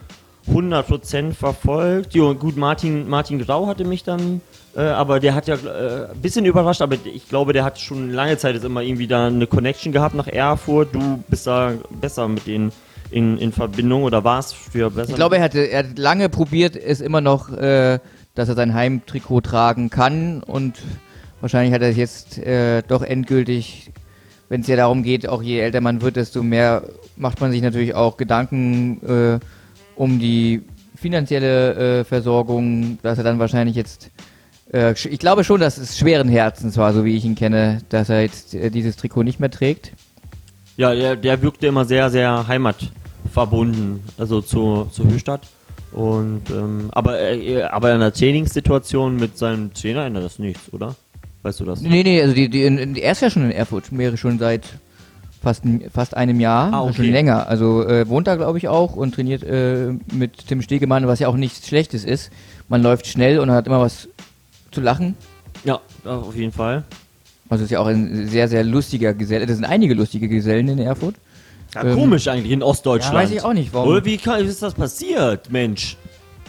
100% verfolgt. Jo, gut, Martin, Martin Grau hatte mich dann, äh, aber der hat ja äh, ein bisschen überrascht, aber ich glaube, der hat schon lange Zeit jetzt immer irgendwie da eine Connection gehabt nach Erfurt. Du bist da besser mit denen in, in Verbindung oder warst früher besser? Ich glaube, er, hatte, er hat lange probiert, es immer noch, äh, dass er sein Heimtrikot tragen kann und wahrscheinlich hat er es jetzt äh, doch endgültig, wenn es ja darum geht, auch je älter man wird, desto mehr macht man sich natürlich auch Gedanken äh, um die finanzielle Versorgung, dass er dann wahrscheinlich jetzt, äh, ich glaube schon, dass es schweren Herzens war, so wie ich ihn kenne, dass er jetzt äh, dieses Trikot nicht mehr trägt. Ja, der, der wirkte immer sehr, sehr heimatverbunden, also zur, zur Höchstadt. Und, ähm, aber, äh, aber in der Trainingssituation mit seinem Trainer ändert das nichts, oder? Weißt du das? Nee, nee, also die, die, in, er ist ja schon in Erfurt, wäre schon seit fast, fast einem Jahr, Ah, okay. schon länger. Also äh, wohnt da, glaube ich, auch und trainiert äh, mit Tim Stegemann, was ja auch nichts Schlechtes ist. Man läuft schnell und hat immer was zu lachen. Ja, auf jeden Fall. Also ist ja auch ein sehr, sehr lustiger Geselle. Das sind einige lustige Gesellen in Erfurt. Ja, Ähm, komisch eigentlich in Ostdeutschland. ja, weiß ich auch nicht, warum. Oder wie, kann, wie ist das passiert, Mensch?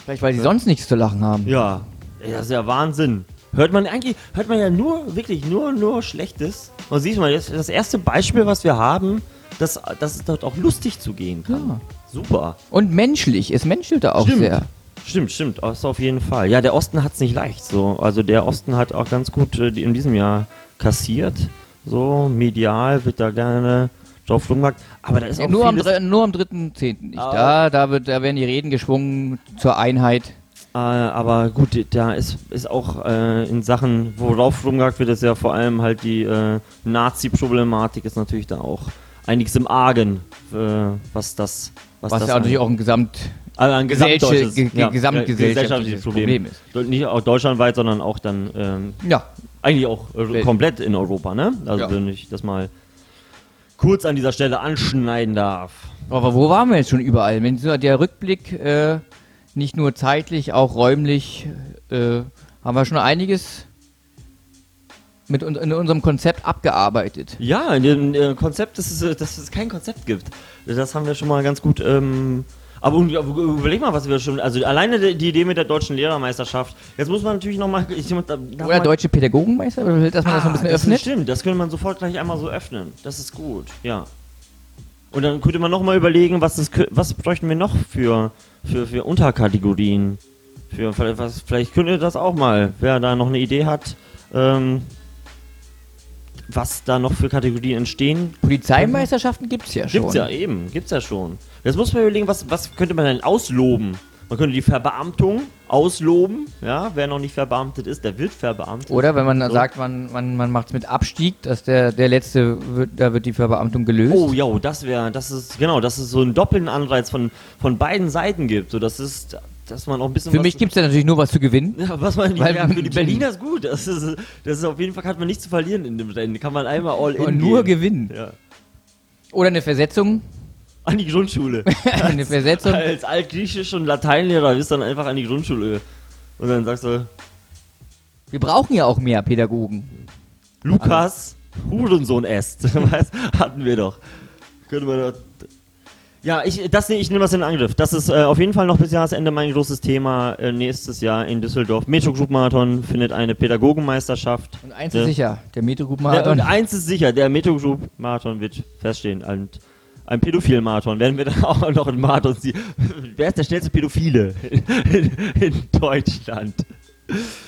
Vielleicht, weil sie sonst nichts zu lachen haben. Ja, das ist ja Wahnsinn. Hört man eigentlich, hört man ja nur, wirklich nur, nur Schlechtes. Und siehst mal, das ist das erste Beispiel, was wir haben, dass, dass es dort auch lustig zugehen kann. Ja. Super. Und menschlich, es menschelte auch Stimmt. sehr. Stimmt, stimmt, das auf jeden Fall. Ja, der Osten hat es nicht leicht. So. Also der Osten hat auch ganz gut äh, in diesem Jahr kassiert. So, medial wird da gerne drauf rumgehackt. Aber da ist auch nur, am, nur am 3.10. nicht. Ah. Da, da, wird, da werden die Reden geschwungen zur Einheit. Äh, aber gut, da ist, ist auch äh, in Sachen, worauf rumgehackt wird, ist ja vor allem halt die äh, Nazi-Problematik ist natürlich da auch einiges im Argen, äh, was das, was, Was das ja natürlich auch ein Gesamt also ein gesamtdeutsches, ja, gesamtgesellschaftliches Problem ist. ist. Nicht auch deutschlandweit, sondern auch dann ähm, Ja, eigentlich auch äh, komplett in Europa, ne? Also Ja. wenn ich das mal kurz an dieser Stelle anschneiden darf. aber wo waren wir jetzt schon überall? Wenn so der Rückblick äh, nicht nur zeitlich, auch räumlich, äh, haben wir schon einiges mit un in unserem Konzept abgearbeitet. Ja, in dem äh, Konzept, dass es, äh, dass es kein Konzept gibt. Das haben wir schon mal ganz gut. Ähm, aber überleg mal, was wir schon. Also alleine die Idee mit der deutschen Lehrermeisterschaft. Jetzt muss man natürlich nochmal. Oder deutsche Pädagogenmeister, oder dass man das noch ein bisschen Ah, das öffnet? Stimmt, das könnte man sofort gleich einmal so öffnen. Das ist gut, ja. Und dann könnte man nochmal überlegen, was, das, was bräuchten wir noch für, für, für Unterkategorien. Für, vielleicht- was, vielleicht könnte das auch mal, wer da noch eine Idee hat, ähm, was da noch für Kategorien entstehen. Polizeimeisterschaften gibt es ja schon. Gibt's ja eben, gibt's ja schon. Jetzt muss man überlegen, was, was könnte man denn ausloben? Man könnte die Verbeamtung ausloben, ja, wer noch nicht verbeamtet ist, der wird verbeamtet. Oder wenn man So. sagt, man, man, man macht es mit Abstieg, dass der, der letzte, wird, da wird die Verbeamtung gelöst. Oh ja, das wäre, das ist, genau, dass es so einen doppelten Anreiz von, von beiden Seiten gibt. So, das ist, dass man auch ein bisschen Für mich gibt es ja natürlich nur was zu gewinnen. ja, was man Weil- ja, für die Berliner ist gut. Das ist, das ist auf jeden Fall hat man nichts zu verlieren in dem Rennen. Kann man einmal all in Und nur gehen. gewinnen. Ja. Oder eine Versetzung. An die Grundschule. eine Versetzung. Als Altgriechisch und Lateinlehrer bist dann einfach an die Grundschule. Und dann sagst du, Wir brauchen ja auch mehr Pädagogen. Lukas, Hurensohn esst. Weißt, hatten wir doch. Könnte man doch. Ja, ich, das, ich nehme das in Angriff. Das ist äh, auf jeden Fall noch bis Jahresende mein großes Thema. Äh, nächstes Jahr in Düsseldorf. Metro Group Marathon findet eine Pädagogenmeisterschaft. Und eins Ja. ist sicher, der Metro Group Ja, Marathon. und eins ist sicher, der Metro Group Marathon wird feststehen. Und ein pädophilen Marathon werden wir dann auch noch einen Marathon ziehen. Wer ist der schnellste Pädophile in, in Deutschland?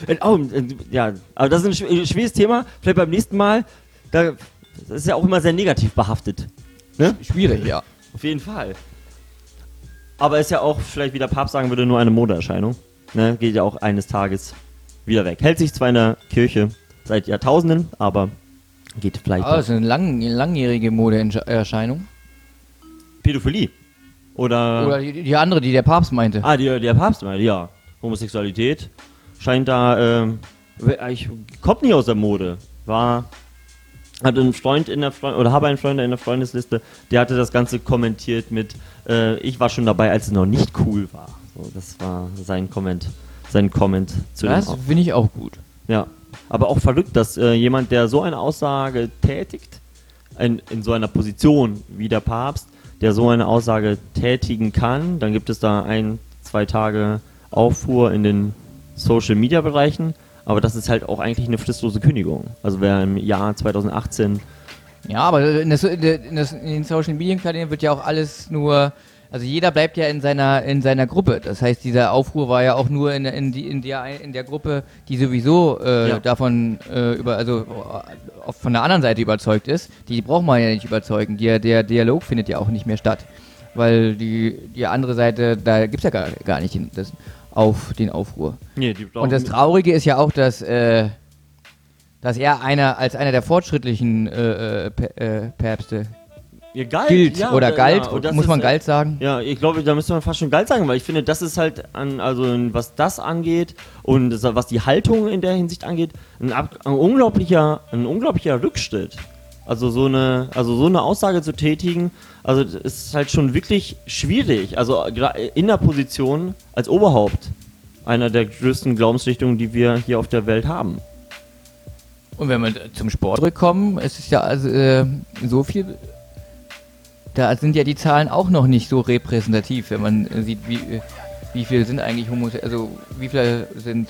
Äh, Oh, äh, ja, aber das ist ein schw- schweres Thema. Vielleicht beim nächsten Mal. Da, das ist ja auch immer sehr negativ behaftet. Ne? Schwierig, ja. Auf jeden Fall. Aber ist ja auch, vielleicht wie der Papst sagen würde, nur eine Modeerscheinung. Ne? Geht ja auch eines Tages wieder weg. Hält sich zwar in der Kirche seit Jahrtausenden, aber geht vielleicht. Ah, das ist eine lang, langjährige Modeerscheinung. Pädophilie. Oder. Oder die, die andere, die der Papst meinte. ah, die, der Papst meinte, ja. Homosexualität scheint da. Ähm, ich, kommt nie aus der Mode. War. Hatte einen Freund in der Freund oder habe einen Freund in der Freundesliste, der hatte das Ganze kommentiert mit, äh, ich war schon dabei, als es noch nicht cool war. So, das war sein Comment, sein Comment zu das dem finde ich auch gut. Ja, aber auch verrückt, dass äh, jemand, der so eine Aussage tätigt, in, in so einer Position wie der Papst, der so eine Aussage tätigen kann, dann gibt es da ein, zwei Tage Aufruhr in den Social-Media-Bereichen, aber das ist halt auch eigentlich eine fristlose Kündigung. Also wer im Jahr 2018 Ja, aber in, das, in, das, in den Social Media Kanälen wird ja auch alles nur, also jeder bleibt ja in seiner in seiner Gruppe. Das heißt, dieser Aufruhr war ja auch nur in, in, die, in, der, in der Gruppe, die sowieso äh, Ja. davon äh, über, also äh, von der anderen Seite überzeugt ist. Die braucht man ja nicht überzeugen. Der, der Dialog findet ja auch nicht mehr statt. Weil die, die andere Seite, da gibt es ja gar, gar nicht den, das, auf den Aufruhr. nee, Und das Traurige ist ja auch, dass, äh, dass er einer als einer der fortschrittlichen äh, äh, Päpste Ihr galt, gilt ja, oder ja, galt. und das muss ist, man äh, galt sagen? Ja, ich glaube, da müsste man fast schon geil sagen, weil ich finde, das ist halt an, also was das angeht und das, was die Haltung in der Hinsicht angeht, ein, ab, ein unglaublicher, ein unglaublicher Rückschritt Also so eine, also so eine Aussage zu tätigen, also das ist halt schon wirklich schwierig. Also in der Position als Oberhaupt einer der größten Glaubensrichtungen, die wir hier auf der Welt haben. Und wenn wir zum Sport zurückkommen, es ist ja also, äh, so viel, da sind ja die Zahlen auch noch nicht so repräsentativ, wenn man äh, sieht, wie, äh, wie viele sind eigentlich homosexuell, also wie viele sind,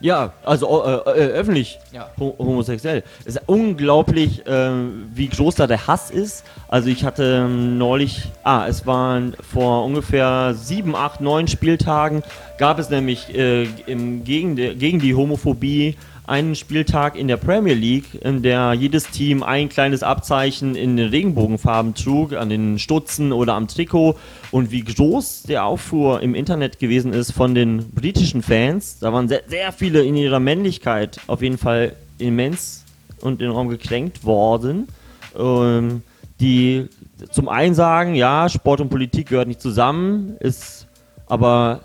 Ja, also äh, äh, öffentlich ja. ho homosexuell. Es ist unglaublich, äh, wie groß da der Hass ist. Also ich hatte ähm, neulich, ah, es waren vor ungefähr sieben, acht, neun Spieltagen gab es nämlich äh, im, gegen, gegen die Homophobie einen Spieltag in der Premier League, in der jedes Team ein kleines Abzeichen in den Regenbogenfarben trug, an den Stutzen oder am Trikot. Und wie groß der Aufruhr im Internet gewesen ist von den britischen Fans, da waren sehr, sehr viele in ihrer Männlichkeit auf jeden Fall immens und Raum gekränkt worden. Ähm, die zum einen sagen, ja, Sport und Politik gehört nicht zusammen, ist aber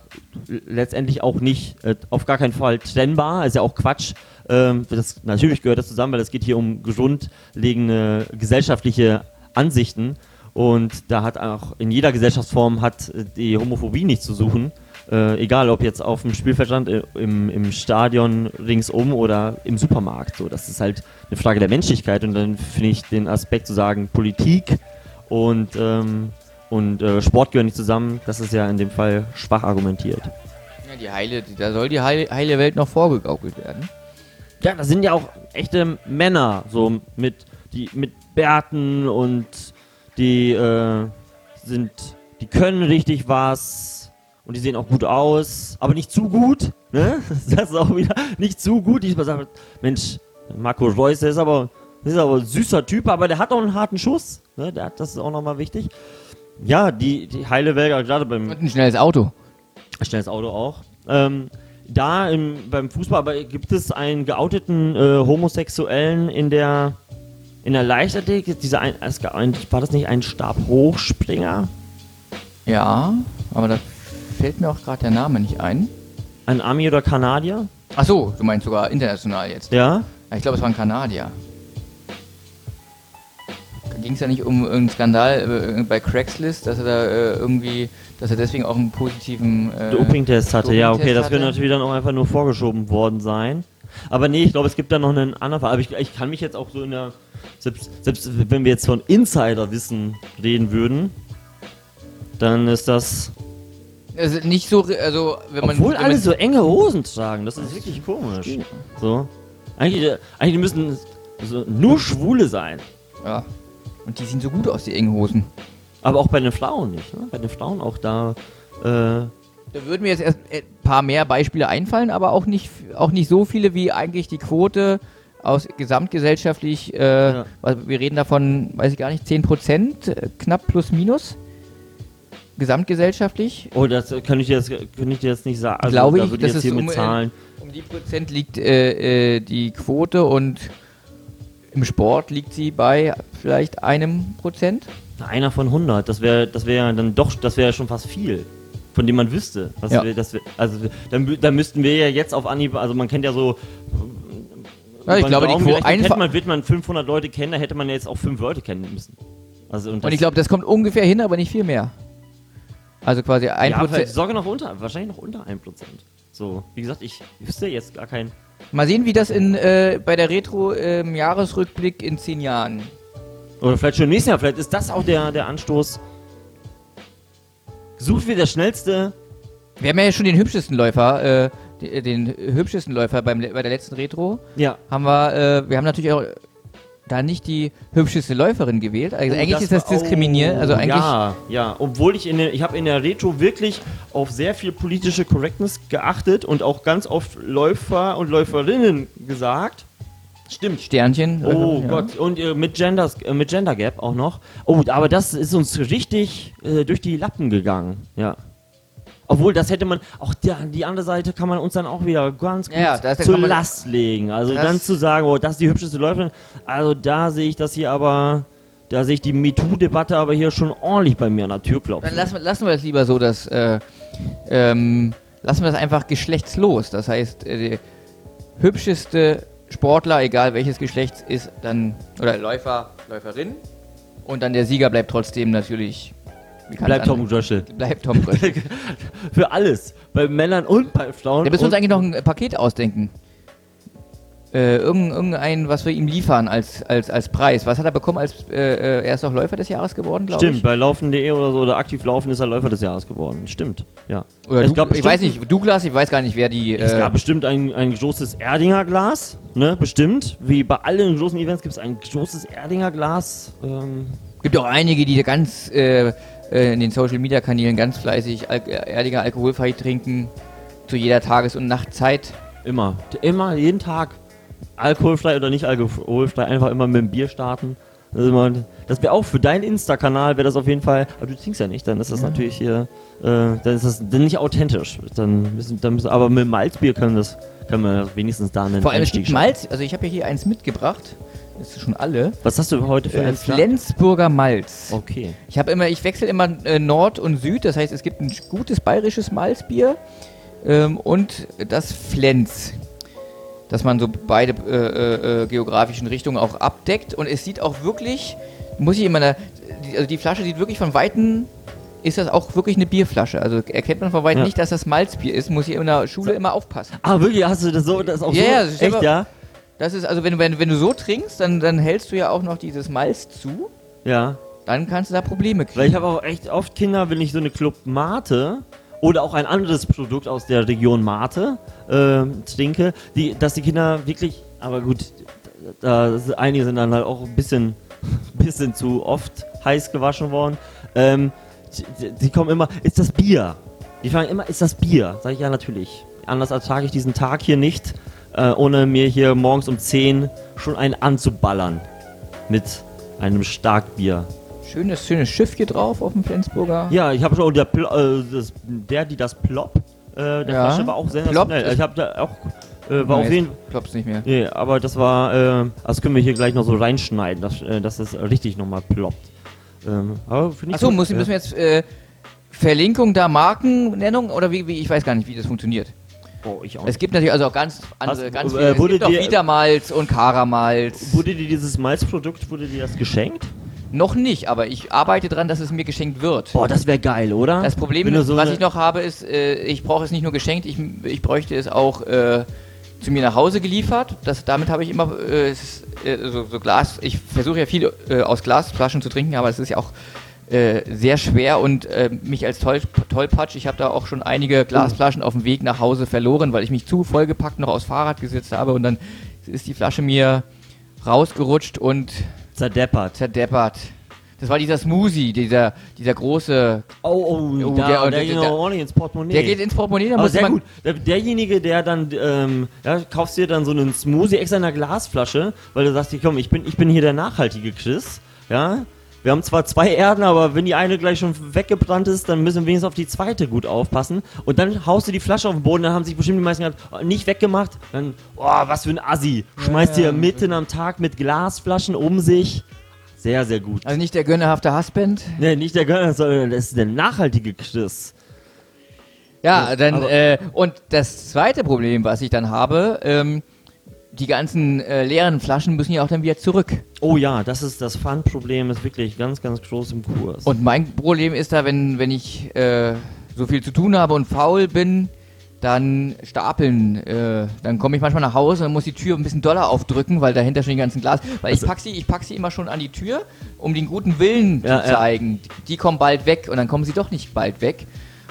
letztendlich auch nicht, äh, auf gar keinen Fall trennbar, ist ja auch Quatsch. Ähm, das, natürlich gehört das zusammen, weil es geht hier um grundlegende gesellschaftliche Ansichten und da hat auch in jeder Gesellschaftsform hat äh, die Homophobie nichts zu suchen. Äh, egal ob jetzt auf dem Spielfeldstand, äh, im, im Stadion ringsum oder im Supermarkt. So, das ist halt eine Frage der Menschlichkeit und dann finde ich den Aspekt zu sagen, Politik und, ähm, und äh, Sport gehören nicht zusammen, das ist ja in dem Fall schwach argumentiert. ja die heile, da soll die heile, heile Welt noch vorgegaukelt werden. Ja, das sind ja auch echte Männer, so mit, die, mit Bärten und die äh, sind, die können richtig was und die sehen auch gut aus, aber nicht zu gut, ne? Das ist auch wieder nicht zu gut. Ich sage, Mensch, Marco Reus, der ist aber, der ist aber ein süßer Typ, aber der hat auch einen harten Schuss, ne? Der hat, das ist auch nochmal wichtig. Ja, die, die heile Welt, gerade beim Und ein schnelles Auto. Schnelles Auto auch. Ähm, da im, beim Fußball aber gibt es einen geouteten äh, Homosexuellen in der in der Leichtathletik. Dieser ein, ein, war das nicht ein Stabhochspringer? Ja, aber da fällt mir auch gerade der Name nicht ein. Ein Ami oder Kanadier? Ach so, du meinst sogar international jetzt. Ja, ich glaube, es war ein Kanadier. Ging es ja nicht um irgendeinen Skandal äh, bei Craigslist, dass er da äh, irgendwie, dass er deswegen auch einen positiven äh, Dopingtest hatte. Ja, okay, das könnte natürlich dann auch einfach nur vorgeschoben worden sein. Aber nee, ich glaube, es gibt da noch einen anderen Fall. Aber ich, ich kann mich jetzt auch so in der. Selbst, selbst wenn wir jetzt von Insiderwissen reden würden, dann ist das. Also nicht so, also wenn man. Obwohl wenn alle man, so enge Hosen tragen, das ist wirklich komisch. So. Eigentlich, eigentlich müssen so nur Schwule sein. Ja. Und die sehen so gut aus, die engen Hosen. Aber auch bei den Frauen nicht. Ne? Bei den Frauen auch da. Äh, Da würden mir jetzt erst ein paar mehr Beispiele einfallen, aber auch nicht, auch nicht so viele, wie eigentlich die Quote aus gesamtgesellschaftlich, äh, Ja. wir reden davon, weiß ich gar nicht, 10 Prozent, äh, knapp plus minus. Gesamtgesellschaftlich. oh, das kann ich dir jetzt, kann ich dir jetzt nicht sagen. Also, Glaube da ich, würde das jetzt mit um- Zahlen. Um die Prozent liegt äh, äh, die Quote und im Sport liegt sie bei vielleicht einem Prozent. Einer von 100, das wäre das wäre dann doch, das wäre schon fast viel, von dem man wüsste. Ja. wär, das wär, also dann, dann müssten wir ja jetzt auf Anhieb, also man kennt ja so. Ja, ich glaube, die Daumen Quo- gerechnet, einfach- man, wird man 500 Leute kennen, da hätte man ja jetzt auch fünf Leute kennen müssen. Also und, Und ich glaube, das kommt ungefähr hin, aber nicht viel mehr. Also quasi ein ja, Prozent. sogar noch unter, wahrscheinlich noch unter 1%. So, wie gesagt, ich wüsste jetzt gar keinen. Mal sehen, wie das in, äh, bei der Retro im Jahresrückblick in zehn Jahren. Oder vielleicht schon im nächsten Jahr, vielleicht ist das auch der, der Anstoß. Gesucht wird der schnellste. Wir haben ja schon den hübschesten Läufer, äh, den hübschesten Läufer beim, bei der letzten Retro. Ja. Haben wir, äh, wir haben natürlich auch da nicht die hübscheste Läuferin gewählt. Also Oh, eigentlich ist das diskriminierend. Also oh, eigentlich. Ja, ja. Obwohl ich in der, ich habe in der Retro wirklich auf sehr viel politische Correctness geachtet und auch ganz oft Läufer und Läuferinnen gesagt. Stimmt. Sternchen. Oh ja. Gott, und äh, mit, Genders, äh, mit Gender Gap auch noch. Oh, aber das ist uns richtig äh, durch die Lappen gegangen. Ja. Obwohl, das hätte man, auch der, die andere Seite kann man uns dann auch wieder ganz gut Ja, das- da zur Last legen. Also dann zu sagen, oh, das ist die hübscheste Läuferin. Also da sehe ich das hier aber, da sehe ich die MeToo-Debatte aber hier schon ordentlich bei mir an der Tür klopfen. Dann lassen, wir- lassen wir das lieber so, dass äh, ähm, lassen wir das einfach geschlechtslos. Das heißt, äh, der hübscheste Sportler, egal welches Geschlechts, ist dann oder Läufer Läuferin. Und dann der Sieger bleibt trotzdem natürlich. Es Tom Gröschel. Bleibt Tom Gröschel. Für alles. Bei Männern und bei Frauen. Wir müssen uns eigentlich noch ein äh, Paket ausdenken. Äh, irgend- irgendein, was wir ihm liefern als, als, als Preis. Was hat er bekommen als, äh, äh, er ist doch Läufer des Jahres geworden, glaube Stimmt, ich. bei Laufen.de oder so oder aktiv laufen ist er Läufer des Jahres geworden. Stimmt, ja. Oder es du, ich weiß nicht, Douglas, ich weiß gar nicht, wer die. Es äh, gab bestimmt ein, ein großes Erdinger Glas, ne, bestimmt. Wie bei allen großen Events gibt es ein großes Erdinger Glas. Ähm, gibt auch einige, die da ganz äh, äh, in den Social Media Kanälen ganz fleißig Al erdiger alkoholfrei trinken. Zu jeder Tages- und Nachtzeit. immer, immer, jeden Tag. Alkoholfrei oder nicht alkoholfrei, einfach immer mit dem Bier starten. Das, ist immer- das wäre auch für deinen Insta-Kanal, wäre das auf jeden Fall, aber du trinkst ja nicht, dann ist das natürlich hier, äh, dann ist das dann nicht authentisch. Dann müssen, dann müssen, aber mit Malzbier können das, können wir wenigstens da einen Vor allem gibt Malz, also ich habe ja hier eins mitgebracht. Das ist schon alle. Was hast du heute für Äh, ein Flensburger Malz. Okay. Ich habe immer, ich wechsle immer äh, Nord und Süd, das heißt, es gibt ein gutes bayerisches Malzbier ähm, und das Flens, dass man so beide äh, äh, äh, geografischen Richtungen auch abdeckt und es sieht auch wirklich, muss ich immer, also die Flasche sieht wirklich von weitem, ist das auch wirklich eine Bierflasche. Also erkennt man von weitem Ja. nicht, dass das Malzbier ist, muss ich in der Schule immer aufpassen. Ah, wirklich? Hast du das so, das auch Ja, so? ja, das ist Echt, aber- ja? Das ist, also wenn, du- wenn, wenn du so trinkst, dann, dann hältst du ja auch noch dieses Malz zu, Ja. dann kannst du da Probleme kriegen. Weil ich habe auch echt oft Kinder, wenn ich so eine Club Mate oder auch ein anderes Produkt aus der Region Mate ähm, trinke, die, dass die Kinder wirklich, aber gut, da, da, einige sind dann halt auch ein bisschen, bisschen zu oft heiß gewaschen worden. Ähm, die, die kommen immer, ist das Bier? Die fragen immer, ist das Bier? Sag ich ja natürlich. Anders ertrage ich diesen Tag hier nicht, äh, ohne mir hier morgens um 10 schon einen anzuballern. Mit einem Starkbier. Schönes, schönes Schiff hier drauf auf dem Flensburger. Ja, ich habe schon der, äh, das, der, die das Plop, äh, der Ja. Flasche war auch sensationell. ist- Ich habe da auch, äh, war auf jeden Klopft's nicht mehr. Nee, aber das war, äh, das können wir hier gleich noch so reinschneiden, dass, äh, dass es richtig nochmal ploppt. Ähm, aber finde ich Achso, müssen wir jetzt äh, Verlinkung da Markennennung oder wie, wie, ich weiß gar nicht, wie das funktioniert. Oh, ich auch. Es gibt natürlich also auch ganz andere, Hast- ganz äh, viele. wurde es gibt auch dir- Wiedermalz und Karamalz. Wurde dir dieses Malzprodukt, wurde dir das geschenkt? Noch nicht, aber ich arbeite dran, dass es mir geschenkt wird. Boah, das wäre geil, oder? Das Problem, so was ich noch habe, ist, äh, ich brauche es nicht nur geschenkt, ich, ich bräuchte es auch äh, zu mir nach Hause geliefert. Das, damit habe ich immer äh, äh, so, so Glas. Ich versuche ja viel äh, aus Glasflaschen zu trinken, aber es ist ja auch äh, sehr schwer und mich als Toll, Tollpatsch, ich habe da auch schon einige Glasflaschen auf dem Weg nach Hause verloren, weil ich mich zu vollgepackt noch aufs Fahrrad gesetzt habe und dann ist die Flasche mir rausgerutscht und Zerdeppert. zerdeppert. Das war dieser Smoothie, dieser, dieser große. Oh, oh, Oh, da, der- der, der- ging der- ordentlich ins Portemonnaie. Der geht ins Portemonnaie, da Aber muss sehr gut. Der, derjenige, der dann, ähm, ja, kaufst dir dann so einen Smoothie extra in einer Glasflasche, weil du sagst, komm, ich bin, ich bin hier der nachhaltige Chris, ja. Wir haben zwar zwei Erden, aber wenn die eine gleich schon weggebrannt ist, dann müssen wir wenigstens auf die zweite gut aufpassen. Und dann haust du die Flasche auf den Boden, dann haben sich bestimmt die meisten gedacht, oh, nicht weggemacht. Dann, oh, was für ein Assi. Schmeißt Ja, ja. dir mitten am Tag mit Glasflaschen um sich. Sehr, sehr gut. Also nicht der gönnerhafte Husband. Nee, nicht der Gönner, sondern das ist der nachhaltige Chris. Ja, dann, äh, und das zweite Problem, was ich dann habe, ähm, die ganzen äh, leeren Flaschen müssen ja auch dann wieder zurück. Oh ja, das ist das Pfandproblem, ist wirklich ganz, ganz groß im Kurs. Und mein Problem ist da, wenn, wenn ich äh, so viel zu tun habe und faul bin, dann stapeln. Äh, dann komme ich manchmal nach Hause und muss die Tür ein bisschen doller aufdrücken, weil dahinter schon die ganzen Glas. Weil ich Also- pack sie, ich pack sie immer schon an die Tür, um den guten Willen Ja, zu ja. zeigen. Die, die kommen bald weg und dann kommen sie doch nicht bald weg.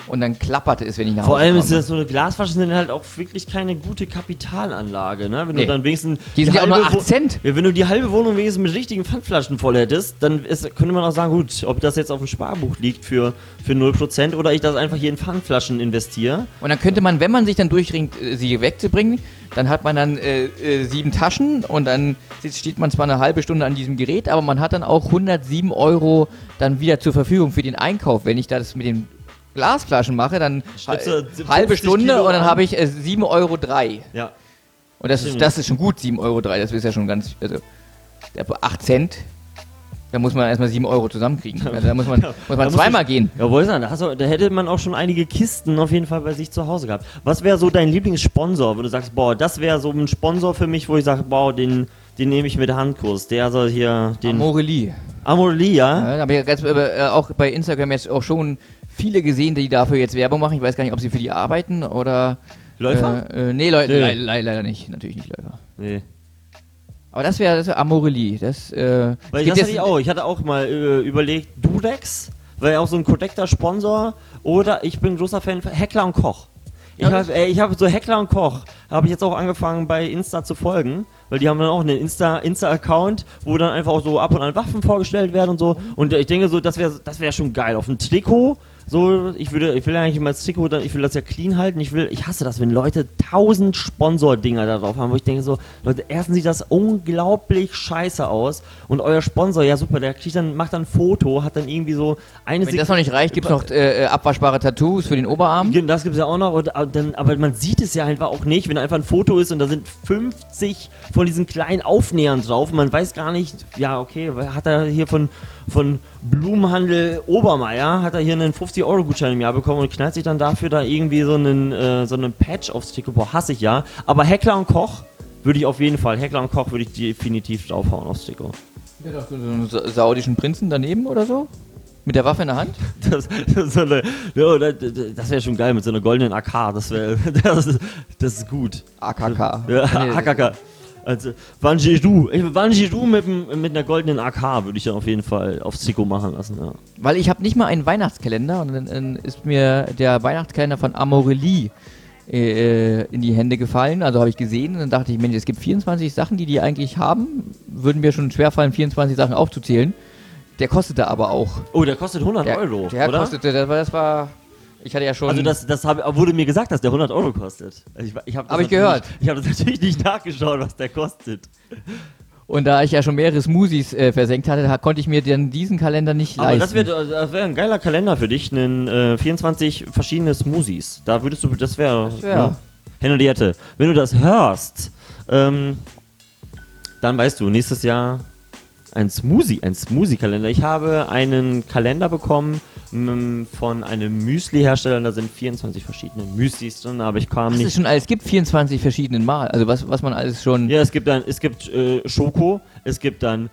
Und dann klappert es, wenn ich nach Vor Hause allem komme. ist das so eine Glasflasche sind halt auch wirklich keine gute Kapitalanlage, ne? Wenn Nee. du dann wenigstens Die sind ja auch nur halbe 8 Wo- Cent. Wenn du die halbe Wohnung wenigstens mit richtigen Pfandflaschen voll hättest, dann ist, könnte man auch sagen, gut, ob das jetzt auf dem Sparbuch liegt für, für 0% oder ich das einfach hier in Pfandflaschen investiere. Und dann könnte man, wenn man sich dann durchringt, äh, sie wegzubringen, dann hat man dann äh, äh, sieben Taschen und dann steht man zwar eine halbe Stunde an diesem Gerät, aber man hat dann auch 107 Euro dann wieder zur Verfügung für den Einkauf. Wenn ich das mit den Glasflaschen mache, dann Schreibst du hal- 50 halbe Stunde Kilo und dann an? habe ich äh, 7,03 Euro. drei. Ja. Und das ist, das ist schon gut, 7,03 Euro. drei. Das ist ja schon ganz, also der 8 Cent. Da muss man erstmal 7 Euro zusammenkriegen. Also da muss man, muss Da man musst zweimal du- gehen. Ja, wo ist er? Da, hast du, da hätte man auch schon einige Kisten auf jeden Fall bei sich zu Hause gehabt. Was wäre so dein Lieblingssponsor, wo du sagst, boah, das wäre so ein Sponsor für mich, wo ich sage, boah, den, den nehme ich mit Handkuss. Der soll hier den. Amorelie. Amorelie, ja? Ja, da habe ich jetzt, äh, auch bei Instagram jetzt auch schon viele gesehen, die dafür jetzt Werbung machen. Ich weiß gar nicht, ob sie für die arbeiten oder. Läufer? Äh, äh, nee, Leute, Nee. le le leider nicht. Natürlich nicht Läufer. Nee. Aber das wäre das wär Amorelie. Das, äh, Weil gibt das hatte ich auch. Ich hatte auch mal äh, überlegt, Durex, weil auch so ein Connector-Sponsor. Oder ich bin großer Fan von Heckler und Koch. Ich Ja, habe ich hab so Heckler und Koch, habe ich jetzt auch angefangen bei Insta zu folgen, weil die haben dann auch einen Insta Insta Account, wo dann einfach auch so ab und an Waffen vorgestellt werden und so. Und ich denke so, das wäre das wäre schon geil auf dem Trikot. So, ich würde, ich will eigentlich immer das Trikot, ich will das ja clean halten. Ich will, ich hasse das, wenn Leute tausend Sponsor-Dinger da drauf haben, wo ich denke so, Leute, erstens sieht das unglaublich scheiße aus und euer Sponsor, ja super, der kriegt dann, macht dann ein Foto, hat dann irgendwie so eine Wenn das noch nicht reicht, gibt es noch äh, äh, abwaschbare Tattoos für den Oberarm. Das gibt es ja auch noch, und, aber dann, aber man sieht es ja einfach auch nicht, wenn einfach ein Foto ist und da sind 50 von diesen kleinen Aufnähern drauf. Man weiß gar nicht, ja, okay, hat er hier von, von Blumenhandel Obermeier, hat er hier einen 50-Euro-Gutschein im Jahr bekommen und knallt sich dann dafür da irgendwie so einen, äh, so einen Patch aufs Trikot. Boah, hasse ich ja. Aber Heckler und Koch würde ich auf jeden Fall, Heckler und Koch würde ich definitiv draufhauen aufs Trikot. Ja, doch, so einen sa- saudischen Prinzen daneben oder so? Mit der Waffe in der Hand? Das, das, so eine- das, wäre schon geil mit so einer goldenen AK. Das wäre, das, ist- das ist gut. AKK. Ja, Nee, AKK. Also. Ich- Vanjiru mit, mit einer goldenen AK würde ich dann auf jeden Fall aufs Trikot machen lassen. Ja. Weil ich habe nicht mal einen Weihnachtskalender und dann, dann ist mir der Weihnachtskalender von Amorelie äh, in die Hände gefallen. Also habe ich gesehen und dann dachte ich, Mensch, es gibt 24 Sachen, die die eigentlich haben. Würden mir schon schwerfallen, 24 Sachen aufzuzählen. Der kostete aber auch. Oh, der kostet 100 Der, Euro, der oder? kostete, das war, das war, ich hatte ja schon... also das, das hab, wurde mir gesagt, dass der 100 Euro kostet. Also Ich, ich habe Hab ich gehört. Ich habe das natürlich nicht nachgeschaut, was der kostet. und da ich ja schon mehrere Smoothies äh, versenkt hatte, konnte ich mir dann diesen Kalender nicht Aber leisten. das wäre das wär ein geiler Kalender für dich, einen, äh, 24 verschiedene Smoothies. Da würdest du, das wäre wär- ne? Henriette, wenn du das hörst, ähm, dann weißt du, nächstes Jahr ein Smoothie, ein Smoothie-Kalender. Ich habe einen Kalender bekommen von einem Müsli-Hersteller, da sind 24 verschiedene Müslis drin, aber ich kam es nicht. schon alles gibt, 24 verschiedenen Mal. Also was, was man alles schon... Ja, es gibt dann, es gibt äh, Schoko, es gibt dann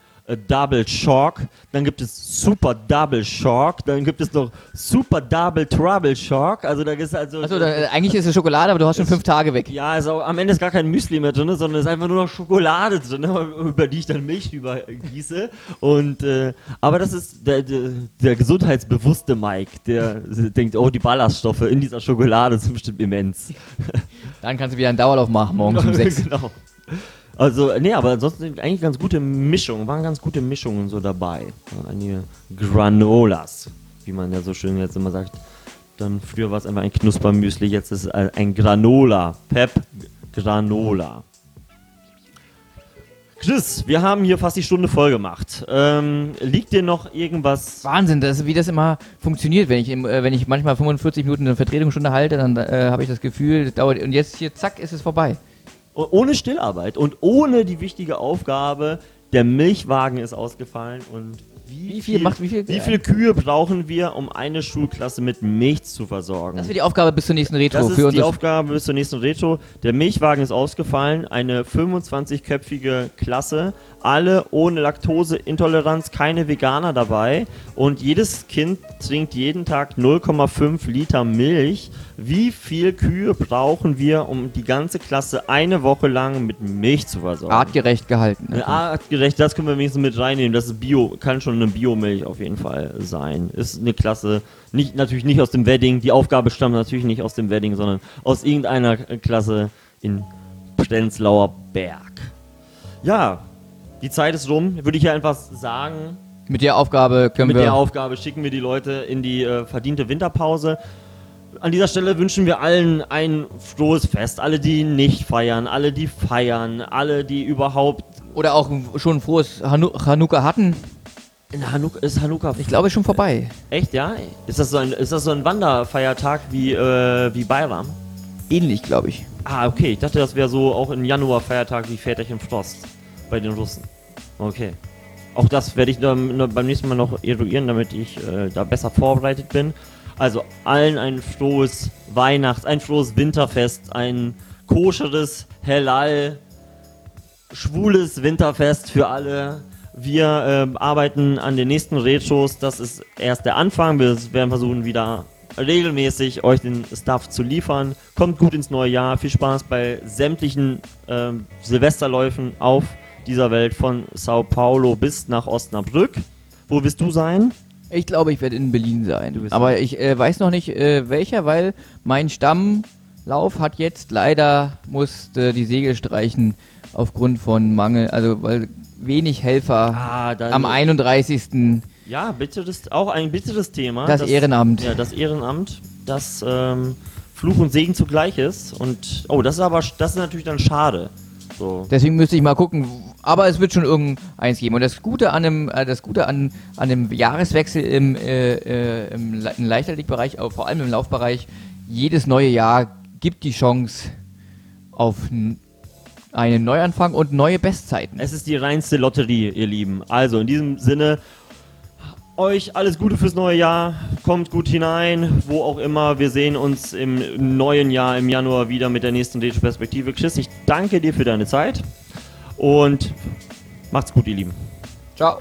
Double Shock, dann gibt es Super Double Shock, dann gibt es noch Super Double Trouble Shock. Also da ist also. Achso, dann, äh, eigentlich ist es Schokolade, aber du hast schon fünf Tage weg. ja, also am Ende ist gar kein Müsli mehr drin, sondern es ist einfach nur noch Schokolade drin, über die ich dann Milch übergieße. Und äh, aber das ist der, der, der gesundheitsbewusste Mike, der denkt, oh, die Ballaststoffe in dieser Schokolade sind bestimmt immens. Dann kannst du wieder einen Dauerlauf machen, morgens um sechs. genau. Also, nee, aber ansonsten eigentlich ganz gute Mischungen, waren ganz gute Mischungen so dabei. Einige Granolas, wie man ja so schön jetzt immer sagt. Dann früher war es einfach ein Knuspermüsli, jetzt ist es ein Granola. Pep Granola. Chris, wir haben hier fast die Stunde voll gemacht. Ähm, liegt dir noch irgendwas? Wahnsinn, das, wie das immer funktioniert. Wenn ich, äh, wenn ich manchmal 45 Minuten eine Vertretungsstunde halte, dann äh, habe ich das Gefühl, das dauert. Und jetzt hier, zack, ist es vorbei. Ohne Stillarbeit und ohne die wichtige Aufgabe, der Milchwagen ist ausgefallen und wie, Wie viel macht- wie viel- wie viele Kühe brauchen wir, um eine Schulklasse mit Milch zu versorgen? Das wird die Aufgabe bis zur nächsten Retro Das ist für die Aufgabe bis zur nächsten Retro. Der Milchwagen ist ausgefallen, eine 25-köpfige Klasse, alle ohne Laktoseintoleranz, keine Veganer dabei und jedes Kind trinkt jeden Tag 0,5 Liter Milch. Wie viel Kühe brauchen wir, um die ganze Klasse eine Woche lang mit Milch zu versorgen? artgerecht gehalten. Eine artgerecht, das können wir wenigstens mit reinnehmen. Das ist Bio, kann schon eine Biomilch auf jeden Fall sein. Ist eine Klasse, nicht, natürlich nicht aus dem Wedding. Die Aufgabe stammt natürlich nicht aus dem Wedding, sondern aus irgendeiner Klasse in Prenzlauer Berg. Ja, die Zeit ist rum. Würde ich ja einfach sagen, Mit der Aufgabe können mit wir. der Aufgabe schicken wir die Leute in die äh, verdiente Winterpause. An dieser Stelle wünschen wir allen ein frohes Fest. Alle, die nicht feiern, alle, die feiern, alle, die überhaupt oder auch schon ein frohes Hanu Chanukka hatten. In Hanuk ist Hanukkah Ich glaube, schon vorbei. echt, ja? Ist das so ein, ist das so ein Wanderfeiertag wie, äh, wie Bayram? Ähnlich, glaube ich. Ah, okay. Ich dachte, das wäre so auch ein Januar-Feiertag wie Väterchen Frost bei den Russen. Okay. Auch das werde ich dann noch beim nächsten Mal noch eruieren, damit ich äh, da besser vorbereitet bin. Also allen ein frohes Weihnachts-, ein frohes Winterfest, ein koscheres Hellal schwules Winterfest für alle. Wir ähm, arbeiten an den nächsten Retros. Das ist erst der Anfang. Wir werden versuchen, wieder regelmäßig euch den Stuff zu liefern. Kommt gut ins neue Jahr. Viel Spaß bei sämtlichen ähm, Silvesterläufen auf dieser Welt von Sao Paulo bis nach Osnabrück. Wo wirst du sein? Ich glaube, ich werde in Berlin sein. Aber ich äh, weiß noch nicht äh, welcher, weil mein Stammlauf hat jetzt leider musste die Segel streichen aufgrund von Mangel, also weil wenig Helfer Ah, am 31. Ja, bitteres, auch ein bitteres Thema. Das Ehrenamt. Ja, das Ehrenamt, das ähm, Fluch und Segen zugleich ist. Und oh, das ist aber das ist natürlich dann schade. So. Deswegen müsste ich mal gucken. Aber es wird schon irgendeins geben. Und das Gute an dem, äh, das Gute an, an dem Jahreswechsel im, äh, äh, im, Le- im Leichtathletikbereich, aber vor allem im Laufbereich, jedes neue Jahr gibt die Chance auf einen Neuanfang und neue Bestzeiten. Es ist die reinste Lotterie, ihr Lieben. Also in diesem Sinne, euch alles Gute fürs neue Jahr. Kommt gut hinein, wo auch immer. Wir sehen uns im neuen Jahr, im Januar wieder mit der nächsten Retro-Perspektive. Chris, ich danke dir für deine Zeit und macht's gut, ihr Lieben. Ciao.